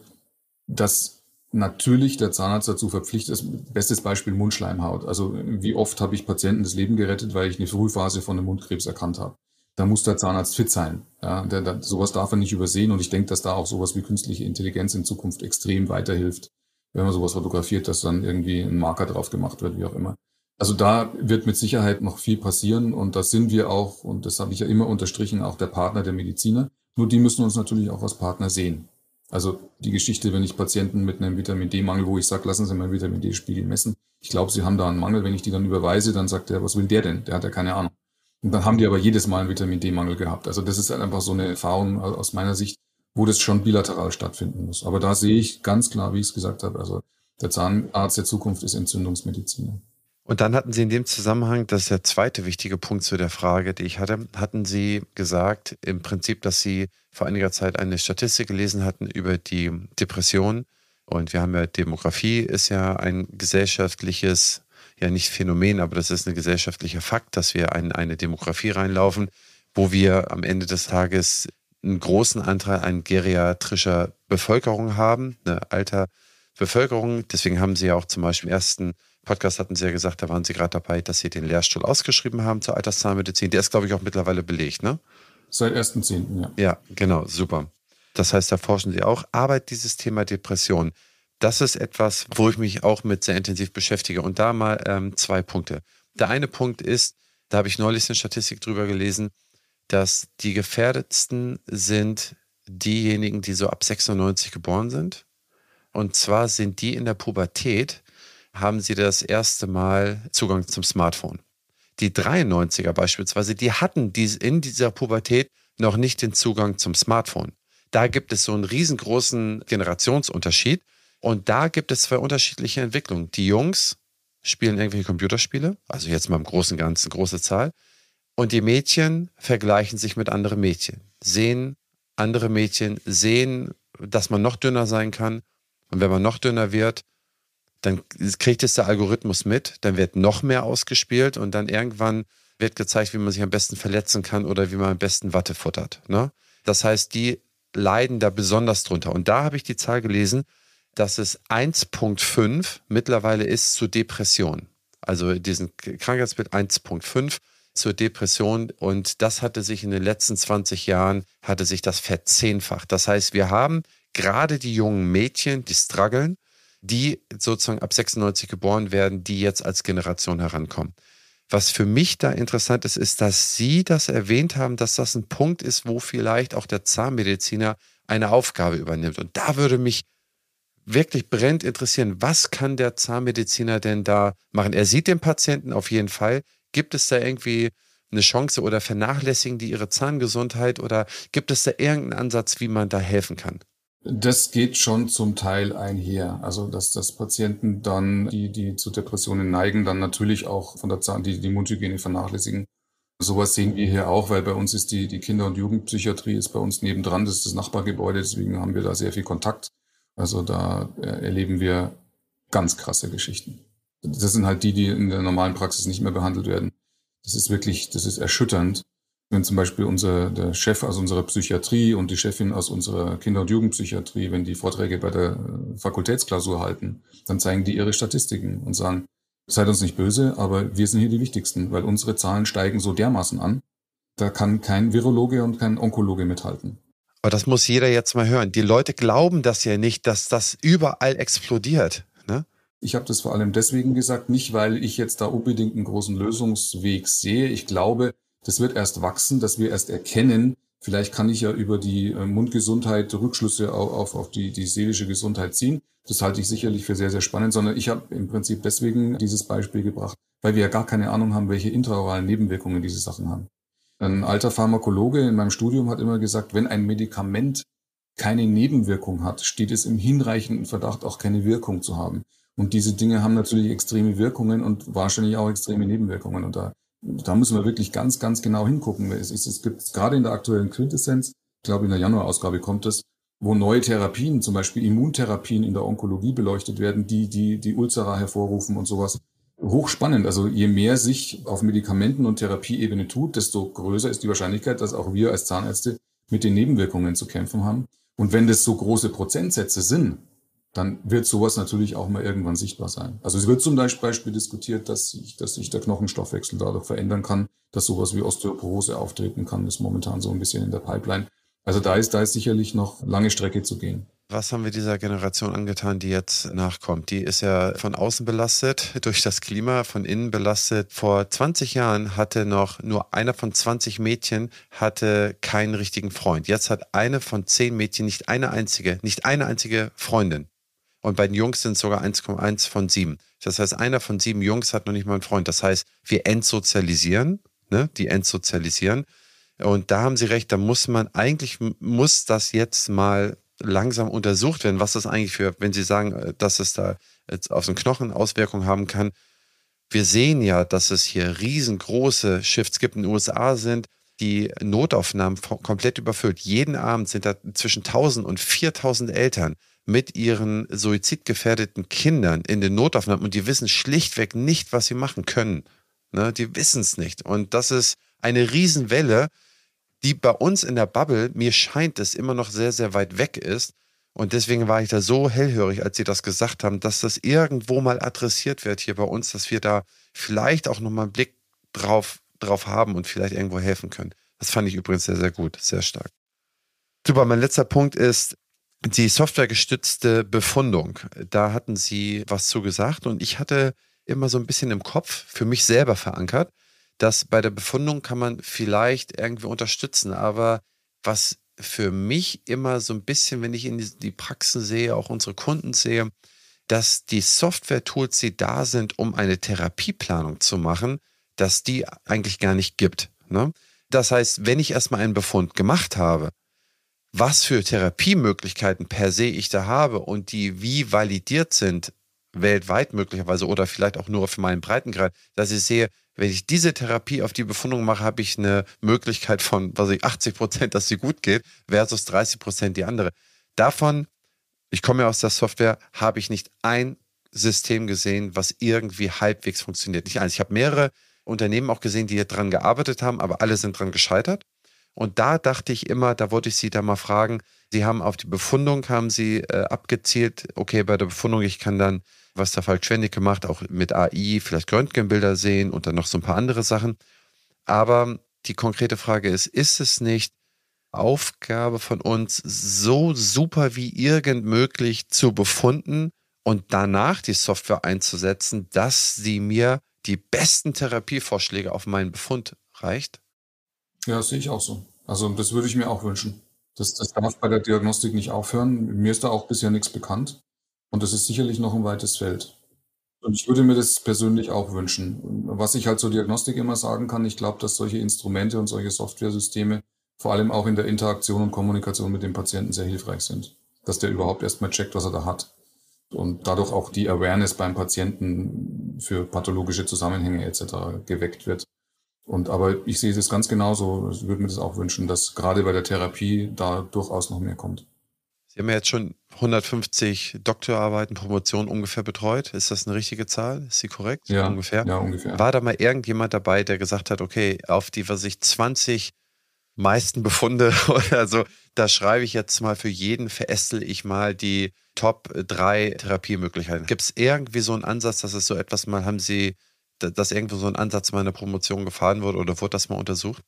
B: dass natürlich der Zahnarzt dazu verpflichtet ist. Bestes Beispiel Mundschleimhaut. Also wie oft habe ich Patienten das Leben gerettet, weil ich eine Frühphase von einem Mundkrebs erkannt habe. Da muss der Zahnarzt fit sein. Ja, der, der, sowas darf er nicht übersehen. Und ich denke, dass da auch sowas wie künstliche Intelligenz in Zukunft extrem weiterhilft, wenn man sowas fotografiert, dass dann irgendwie ein Marker drauf gemacht wird, wie auch immer. Also da wird mit Sicherheit noch viel passieren und das sind wir auch, und das habe ich ja immer unterstrichen, auch der Partner der Mediziner. Nur die müssen uns natürlich auch als Partner sehen. Also die Geschichte, wenn ich Patienten mit einem Vitamin D-Mangel, wo ich sage, lassen Sie mal Vitamin D-Spiegel messen. Ich glaube, Sie haben da einen Mangel. Wenn ich die dann überweise, dann sagt er, was will der denn? Der hat ja keine Ahnung. Und dann haben die aber jedes Mal einen Vitamin D-Mangel gehabt. Also das ist halt einfach so eine Erfahrung aus meiner Sicht, wo das schon bilateral stattfinden muss. Aber da sehe ich ganz klar, wie ich es gesagt habe, also der Zahnarzt der Zukunft ist Entzündungsmediziner.
A: Und dann hatten Sie in dem Zusammenhang, das ist der zweite wichtige Punkt zu der Frage, die ich hatte, hatten Sie gesagt, im Prinzip, dass Sie vor einiger Zeit eine Statistik gelesen hatten über die Depression. Und wir haben ja, Demografie ist ja ein gesellschaftliches, ja nicht Phänomen, aber das ist ein gesellschaftlicher Fakt, dass wir in eine Demografie reinlaufen, wo wir am Ende des Tages einen großen Anteil an geriatrischer Bevölkerung haben, eine alter Bevölkerung. Deswegen haben Sie ja auch zum Beispiel im ersten Podcast hatten Sie ja gesagt, da waren Sie gerade dabei, dass Sie den Lehrstuhl ausgeschrieben haben zur Alterszahnmedizin. Der ist, glaube ich, auch mittlerweile belegt, ne?
B: Seit 1.10., ja.
A: Ja, genau, super. Das heißt, da forschen Sie auch. Aber dieses Thema Depression, das ist etwas, wo ich mich auch mit sehr intensiv beschäftige. Und da mal ähm, zwei Punkte. Der eine Punkt ist, da habe ich neulich eine Statistik drüber gelesen, dass die gefährdetsten sind diejenigen, die so ab 96 geboren sind. Und zwar sind die in der Pubertät, haben sie das erste Mal Zugang zum Smartphone. Die 93er beispielsweise, die hatten in dieser Pubertät noch nicht den Zugang zum Smartphone. Da gibt es so einen riesengroßen Generationsunterschied und da gibt es zwei unterschiedliche Entwicklungen. Die Jungs spielen irgendwelche Computerspiele, also jetzt mal im Großen und Ganzen große Zahl. Und die Mädchen vergleichen sich mit anderen Mädchen, sehen andere Mädchen, sehen, dass man noch dünner sein kann. Und wenn man noch dünner wird, dann kriegt es der Algorithmus mit, dann wird noch mehr ausgespielt und dann irgendwann wird gezeigt, wie man sich am besten verletzen kann oder wie man am besten Watte futtert. Ne? Das heißt, die leiden da besonders drunter. Und da habe ich die Zahl gelesen, dass es 1.5 mittlerweile ist zu Depression. Also diesen Krankheitsbild 1.5 zur Depression und das hatte sich in den letzten 20 Jahren, hatte sich das verzehnfacht. Das heißt, wir haben gerade die jungen Mädchen, die strugglen, die sozusagen ab 96 geboren werden, die jetzt als Generation herankommen. Was für mich da interessant ist, ist, dass Sie das erwähnt haben, dass das ein Punkt ist, wo vielleicht auch der Zahnmediziner eine Aufgabe übernimmt. Und da würde mich wirklich brennend interessieren, was kann der Zahnmediziner denn da machen? Er sieht den Patienten auf jeden Fall. Gibt es da irgendwie eine Chance oder vernachlässigen die ihre Zahngesundheit oder gibt es da irgendeinen Ansatz, wie man da helfen kann?
B: Das geht schon zum Teil einher. Also, dass das Patienten dann, die, die zu Depressionen neigen, dann natürlich auch von der Zahn, die, die Mundhygiene vernachlässigen. Sowas sehen wir hier auch, weil bei uns ist die, die Kinder- und Jugendpsychiatrie ist bei uns nebendran, das ist das Nachbargebäude, deswegen haben wir da sehr viel Kontakt. Also da äh, erleben wir ganz krasse Geschichten. Das sind halt die, die in der normalen Praxis nicht mehr behandelt werden. Das ist wirklich, das ist erschütternd wenn zum Beispiel unser, der Chef aus unserer Psychiatrie und die Chefin aus unserer Kinder- und Jugendpsychiatrie, wenn die Vorträge bei der äh, Fakultätsklausur halten, dann zeigen die ihre Statistiken und sagen, seid uns nicht böse, aber wir sind hier die Wichtigsten, weil unsere Zahlen steigen so dermaßen an, da kann kein Virologe und kein Onkologe mithalten.
A: Aber das muss jeder jetzt mal hören. Die Leute glauben das ja nicht, dass das überall explodiert. Ne?
B: Ich habe das vor allem deswegen gesagt, nicht weil ich jetzt da unbedingt einen großen Lösungsweg sehe. Ich glaube, das wird erst wachsen, dass wir erst erkennen, vielleicht kann ich ja über die äh, Mundgesundheit Rückschlüsse auf, auf, die, die seelische Gesundheit ziehen. Das halte ich sicherlich für sehr, sehr spannend, sondern ich habe im Prinzip deswegen dieses Beispiel gebracht, weil wir ja gar keine Ahnung haben, welche intraoralen Nebenwirkungen diese Sachen haben. Ein alter Pharmakologe in meinem Studium hat immer gesagt, wenn ein Medikament keine Nebenwirkung hat, steht es im hinreichenden Verdacht, auch keine Wirkung zu haben. Und diese Dinge haben natürlich extreme Wirkungen und wahrscheinlich auch extreme Nebenwirkungen. Und da da müssen wir wirklich ganz, ganz genau hingucken. Es, ist, es gibt gerade in der aktuellen Quintessenz, ich glaube in der Januarausgabe kommt es, wo neue Therapien, zum Beispiel Immuntherapien in der Onkologie beleuchtet werden, die die, die Ulzera hervorrufen und sowas. Hochspannend. Also je mehr sich auf Medikamenten- und Therapieebene tut, desto größer ist die Wahrscheinlichkeit, dass auch wir als Zahnärzte mit den Nebenwirkungen zu kämpfen haben. Und wenn das so große Prozentsätze sind, dann wird sowas natürlich auch mal irgendwann sichtbar sein. Also es wird zum Beispiel diskutiert, dass sich, dass sich der Knochenstoffwechsel dadurch verändern kann, dass sowas wie Osteoporose auftreten kann. Ist momentan so ein bisschen in der Pipeline. Also da ist, da ist sicherlich noch lange Strecke zu gehen.
A: Was haben wir dieser Generation angetan, die jetzt nachkommt? Die ist ja von außen belastet durch das Klima, von innen belastet. Vor 20 Jahren hatte noch nur einer von 20 Mädchen hatte keinen richtigen Freund. Jetzt hat eine von zehn Mädchen nicht eine einzige, nicht eine einzige Freundin. Und bei den Jungs sind es sogar 1,1 von sieben. Das heißt, einer von sieben Jungs hat noch nicht mal einen Freund. Das heißt, wir entsozialisieren, ne? die entsozialisieren. Und da haben Sie recht, da muss man eigentlich, muss das jetzt mal langsam untersucht werden, was das eigentlich für, wenn Sie sagen, äh, dass es da auf den Knochen Auswirkungen haben kann. Wir sehen ja, dass es hier riesengroße Shifts gibt in den USA sind, die Notaufnahmen komplett überfüllt. Jeden Abend sind da zwischen 1000 und 4000 Eltern mit ihren suizidgefährdeten Kindern in den Notaufnahmen und die wissen schlichtweg nicht, was sie machen können. Ne? Die wissen es nicht. Und das ist eine Riesenwelle, die bei uns in der Bubble, mir scheint es, immer noch sehr, sehr weit weg ist. Und deswegen war ich da so hellhörig, als sie das gesagt haben, dass das irgendwo mal adressiert wird hier bei uns, dass wir da vielleicht auch nochmal einen Blick drauf, drauf haben und vielleicht irgendwo helfen können. Das fand ich übrigens sehr, sehr gut, sehr stark. Super, mein letzter Punkt ist die softwaregestützte Befundung. Da hatten Sie was zu gesagt und ich hatte immer so ein bisschen im Kopf für mich selber verankert, dass bei der Befundung kann man vielleicht irgendwie unterstützen, aber was für mich immer so ein bisschen, wenn ich in die Praxen sehe, auch unsere Kunden sehe, dass die Software-Tools, die da sind, um eine Therapieplanung zu machen, dass die eigentlich gar nicht gibt. Ne? Das heißt, wenn ich erstmal einen Befund gemacht habe, was für Therapiemöglichkeiten per se ich da habe und die wie validiert sind, weltweit möglicherweise oder vielleicht auch nur für meinen Breitengrad, dass ich sehe, wenn ich diese Therapie auf die Befundung mache, habe ich eine Möglichkeit von, was ich, 80 Prozent, dass sie gut geht, versus 30 Prozent die andere. Davon, ich komme ja aus der Software, habe ich nicht ein System gesehen, was irgendwie halbwegs funktioniert. Nicht eins. Ich habe mehrere Unternehmen auch gesehen, die daran gearbeitet haben, aber alle sind daran gescheitert. Und da dachte ich immer, da wollte ich Sie da mal fragen, Sie haben auf die Befundung, haben Sie äh, abgezielt, okay, bei der Befundung, ich kann dann was Falk Schwendig gemacht, auch mit AI, vielleicht Röntgenbilder sehen und dann noch so ein paar andere Sachen. Aber die konkrete Frage ist, ist es nicht Aufgabe von uns, so super wie irgend möglich zu befunden und danach die Software einzusetzen, dass sie mir die besten Therapievorschläge auf meinen Befund reicht?
B: Ja, das sehe ich auch so. Also das würde ich mir auch wünschen. Das, das darf bei der Diagnostik nicht aufhören. Mir ist da auch bisher nichts bekannt. Und das ist sicherlich noch ein weites Feld. Und ich würde mir das persönlich auch wünschen. Was ich halt zur Diagnostik immer sagen kann, ich glaube, dass solche Instrumente und solche Softwaresysteme vor allem auch in der Interaktion und Kommunikation mit dem Patienten sehr hilfreich sind. Dass der überhaupt erstmal checkt, was er da hat. Und dadurch auch die Awareness beim Patienten für pathologische Zusammenhänge etc. geweckt wird. Und aber ich sehe es ganz genauso, ich würde mir das auch wünschen, dass gerade bei der Therapie da durchaus noch mehr kommt.
A: Sie haben ja jetzt schon 150 Doktorarbeiten, Promotionen ungefähr betreut. Ist das eine richtige Zahl? Ist sie korrekt?
B: Ja,
A: ungefähr.
B: Ja, ungefähr.
A: War da mal irgendjemand dabei, der gesagt hat, okay, auf die, was ich 20 meisten Befunde oder so, da schreibe ich jetzt mal für jeden, verästel ich mal die Top 3 Therapiemöglichkeiten. Gibt es irgendwie so einen Ansatz, dass es so etwas mal, haben Sie, dass irgendwo so ein Ansatz mal in der Promotion gefahren wurde oder wurde das mal untersucht?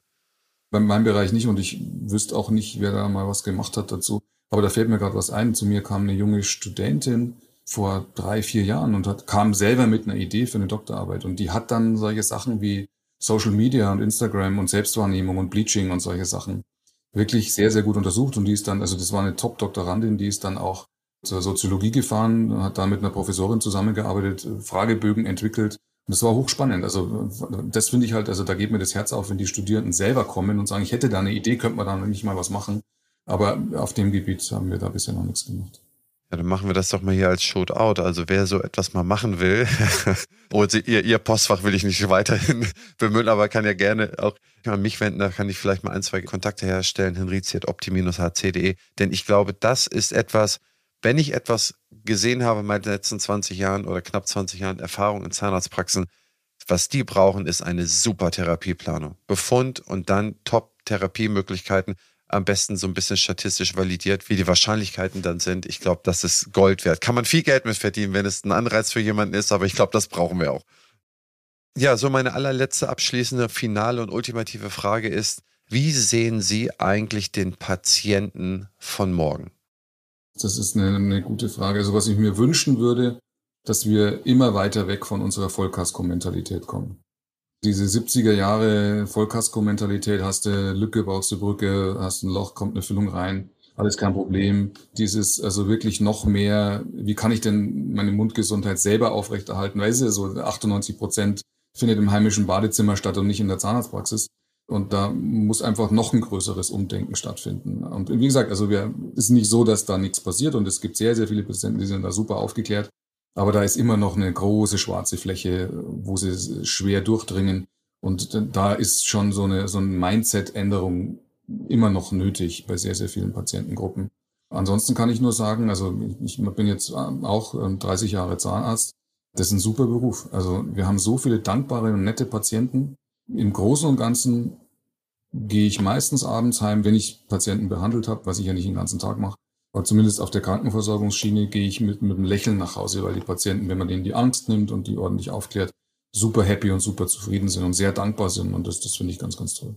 B: Bei meinem Bereich nicht und ich wüsste auch nicht, wer da mal was gemacht hat dazu. Aber da fällt mir gerade was ein. Zu mir kam eine junge Studentin vor drei, vier Jahren und hat, kam selber mit einer Idee für eine Doktorarbeit. Und die hat dann solche Sachen wie Social Media und Instagram und Selbstwahrnehmung und Bleaching und solche Sachen wirklich sehr, sehr gut untersucht. Und die ist dann, also das war eine Top-Doktorandin, die ist dann auch zur Soziologie gefahren, hat da mit einer Professorin zusammengearbeitet, Fragebögen entwickelt. Und das war hochspannend. Also das finde ich halt, also da geht mir das Herz auf, wenn die Studierenden selber kommen und sagen, ich hätte da eine Idee, könnte man da nicht mal was machen. Aber auf dem Gebiet haben wir da bisher noch nichts gemacht.
A: Ja, dann machen wir das doch mal hier als Shootout. Also wer so etwas mal machen will, oder ihr, ihr Postfach will ich nicht weiterhin bemühen, aber kann ja gerne auch an mich wenden, da kann ich vielleicht mal ein, zwei Kontakte herstellen, henrizi.opti-hc.de. Denn ich glaube, das ist etwas, wenn ich etwas gesehen habe in meinen letzten 20 Jahren oder knapp 20 Jahren Erfahrung in Zahnarztpraxen, was die brauchen, ist eine super Therapieplanung. Befund und dann Top-Therapiemöglichkeiten am besten so ein bisschen statistisch validiert, wie die Wahrscheinlichkeiten dann sind. Ich glaube, das ist Gold wert. Kann man viel Geld mit verdienen, wenn es ein Anreiz für jemanden ist, aber ich glaube, das brauchen wir auch. Ja, so meine allerletzte abschließende, finale und ultimative Frage ist, wie sehen Sie eigentlich den Patienten von morgen?
B: Das ist eine, eine gute Frage. Also was ich mir wünschen würde, dass wir immer weiter weg von unserer Vollkasko-Mentalität kommen diese 70er Jahre Vollkasko-Mentalität, hast du Lücke, baust du Brücke, hast ein Loch, kommt eine Füllung rein, alles kein Problem. Dieses, also wirklich noch mehr, wie kann ich denn meine Mundgesundheit selber aufrechterhalten? Es ja so 98 Prozent findet im heimischen Badezimmer statt und nicht in der Zahnarztpraxis. Und da muss einfach noch ein größeres Umdenken stattfinden. Und wie gesagt, also wir, ist nicht so, dass da nichts passiert und es gibt sehr, sehr viele Patienten, die sind da super aufgeklärt. Aber da ist immer noch eine große schwarze Fläche, wo sie schwer durchdringen. Und da ist schon so eine, so eine Mindset-Änderung immer noch nötig bei sehr, sehr vielen Patientengruppen. Ansonsten kann ich nur sagen, also ich bin jetzt auch 30 ähm, Jahre Zahnarzt. Das ist ein super Beruf. Also wir haben so viele dankbare und nette Patienten. Im Großen und Ganzen gehe ich meistens abends heim, wenn ich Patienten behandelt habe, was ich ja nicht den ganzen Tag mache, aber zumindest auf der Krankenversorgungsschiene gehe ich mit, mit einem Lächeln nach Hause, weil die Patienten, wenn man denen die Angst nimmt und die ordentlich aufklärt, super happy und super zufrieden sind und sehr dankbar sind. Und das, das finde ich ganz, ganz toll.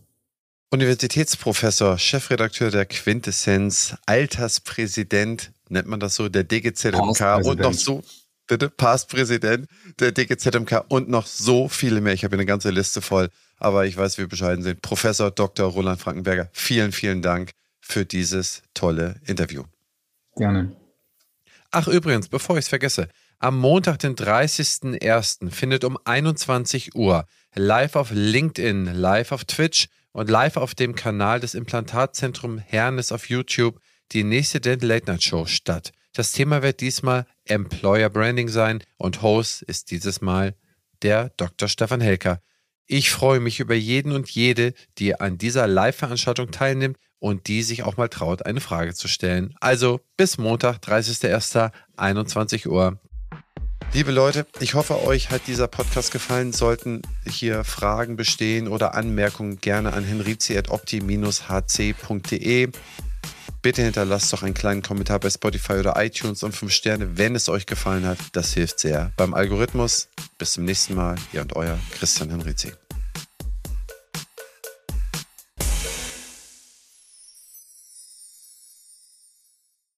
A: Universitätsprofessor, Chefredakteur der Quintessenz, Alterspräsident, nennt man das so, der DGZMK und noch so, bitte, Passpräsident der DGZMK und noch so viele mehr. Ich habe eine ganze Liste voll, aber ich weiß, wie wir bescheiden sind. Professor Dr. Roland Frankenberger, vielen, vielen Dank für dieses tolle Interview.
B: Gerne.
A: Ach, übrigens, bevor ich es vergesse, am Montag, den 30.01. findet um 21 Uhr live auf LinkedIn, live auf Twitch und live auf dem Kanal des Implantatzentrum Hernes auf YouTube die nächste Dental Late Night Show statt. Das Thema wird diesmal Employer Branding sein und Host ist dieses Mal der Dr. Stefan Helker. Ich freue mich über jeden und jede, die an dieser Live-Veranstaltung teilnimmt und die sich auch mal traut, eine Frage zu stellen. Also bis Montag, 30.01., 21 Uhr. Liebe Leute, ich hoffe, euch hat dieser Podcast gefallen. Sollten hier Fragen bestehen oder Anmerkungen, gerne an henrizi.opti-hc.de. Bitte hinterlasst doch einen kleinen Kommentar bei Spotify oder iTunes und 5 Sterne, wenn es euch gefallen hat. Das hilft sehr beim Algorithmus. Bis zum nächsten Mal. Ihr und euer Christian Henrizi.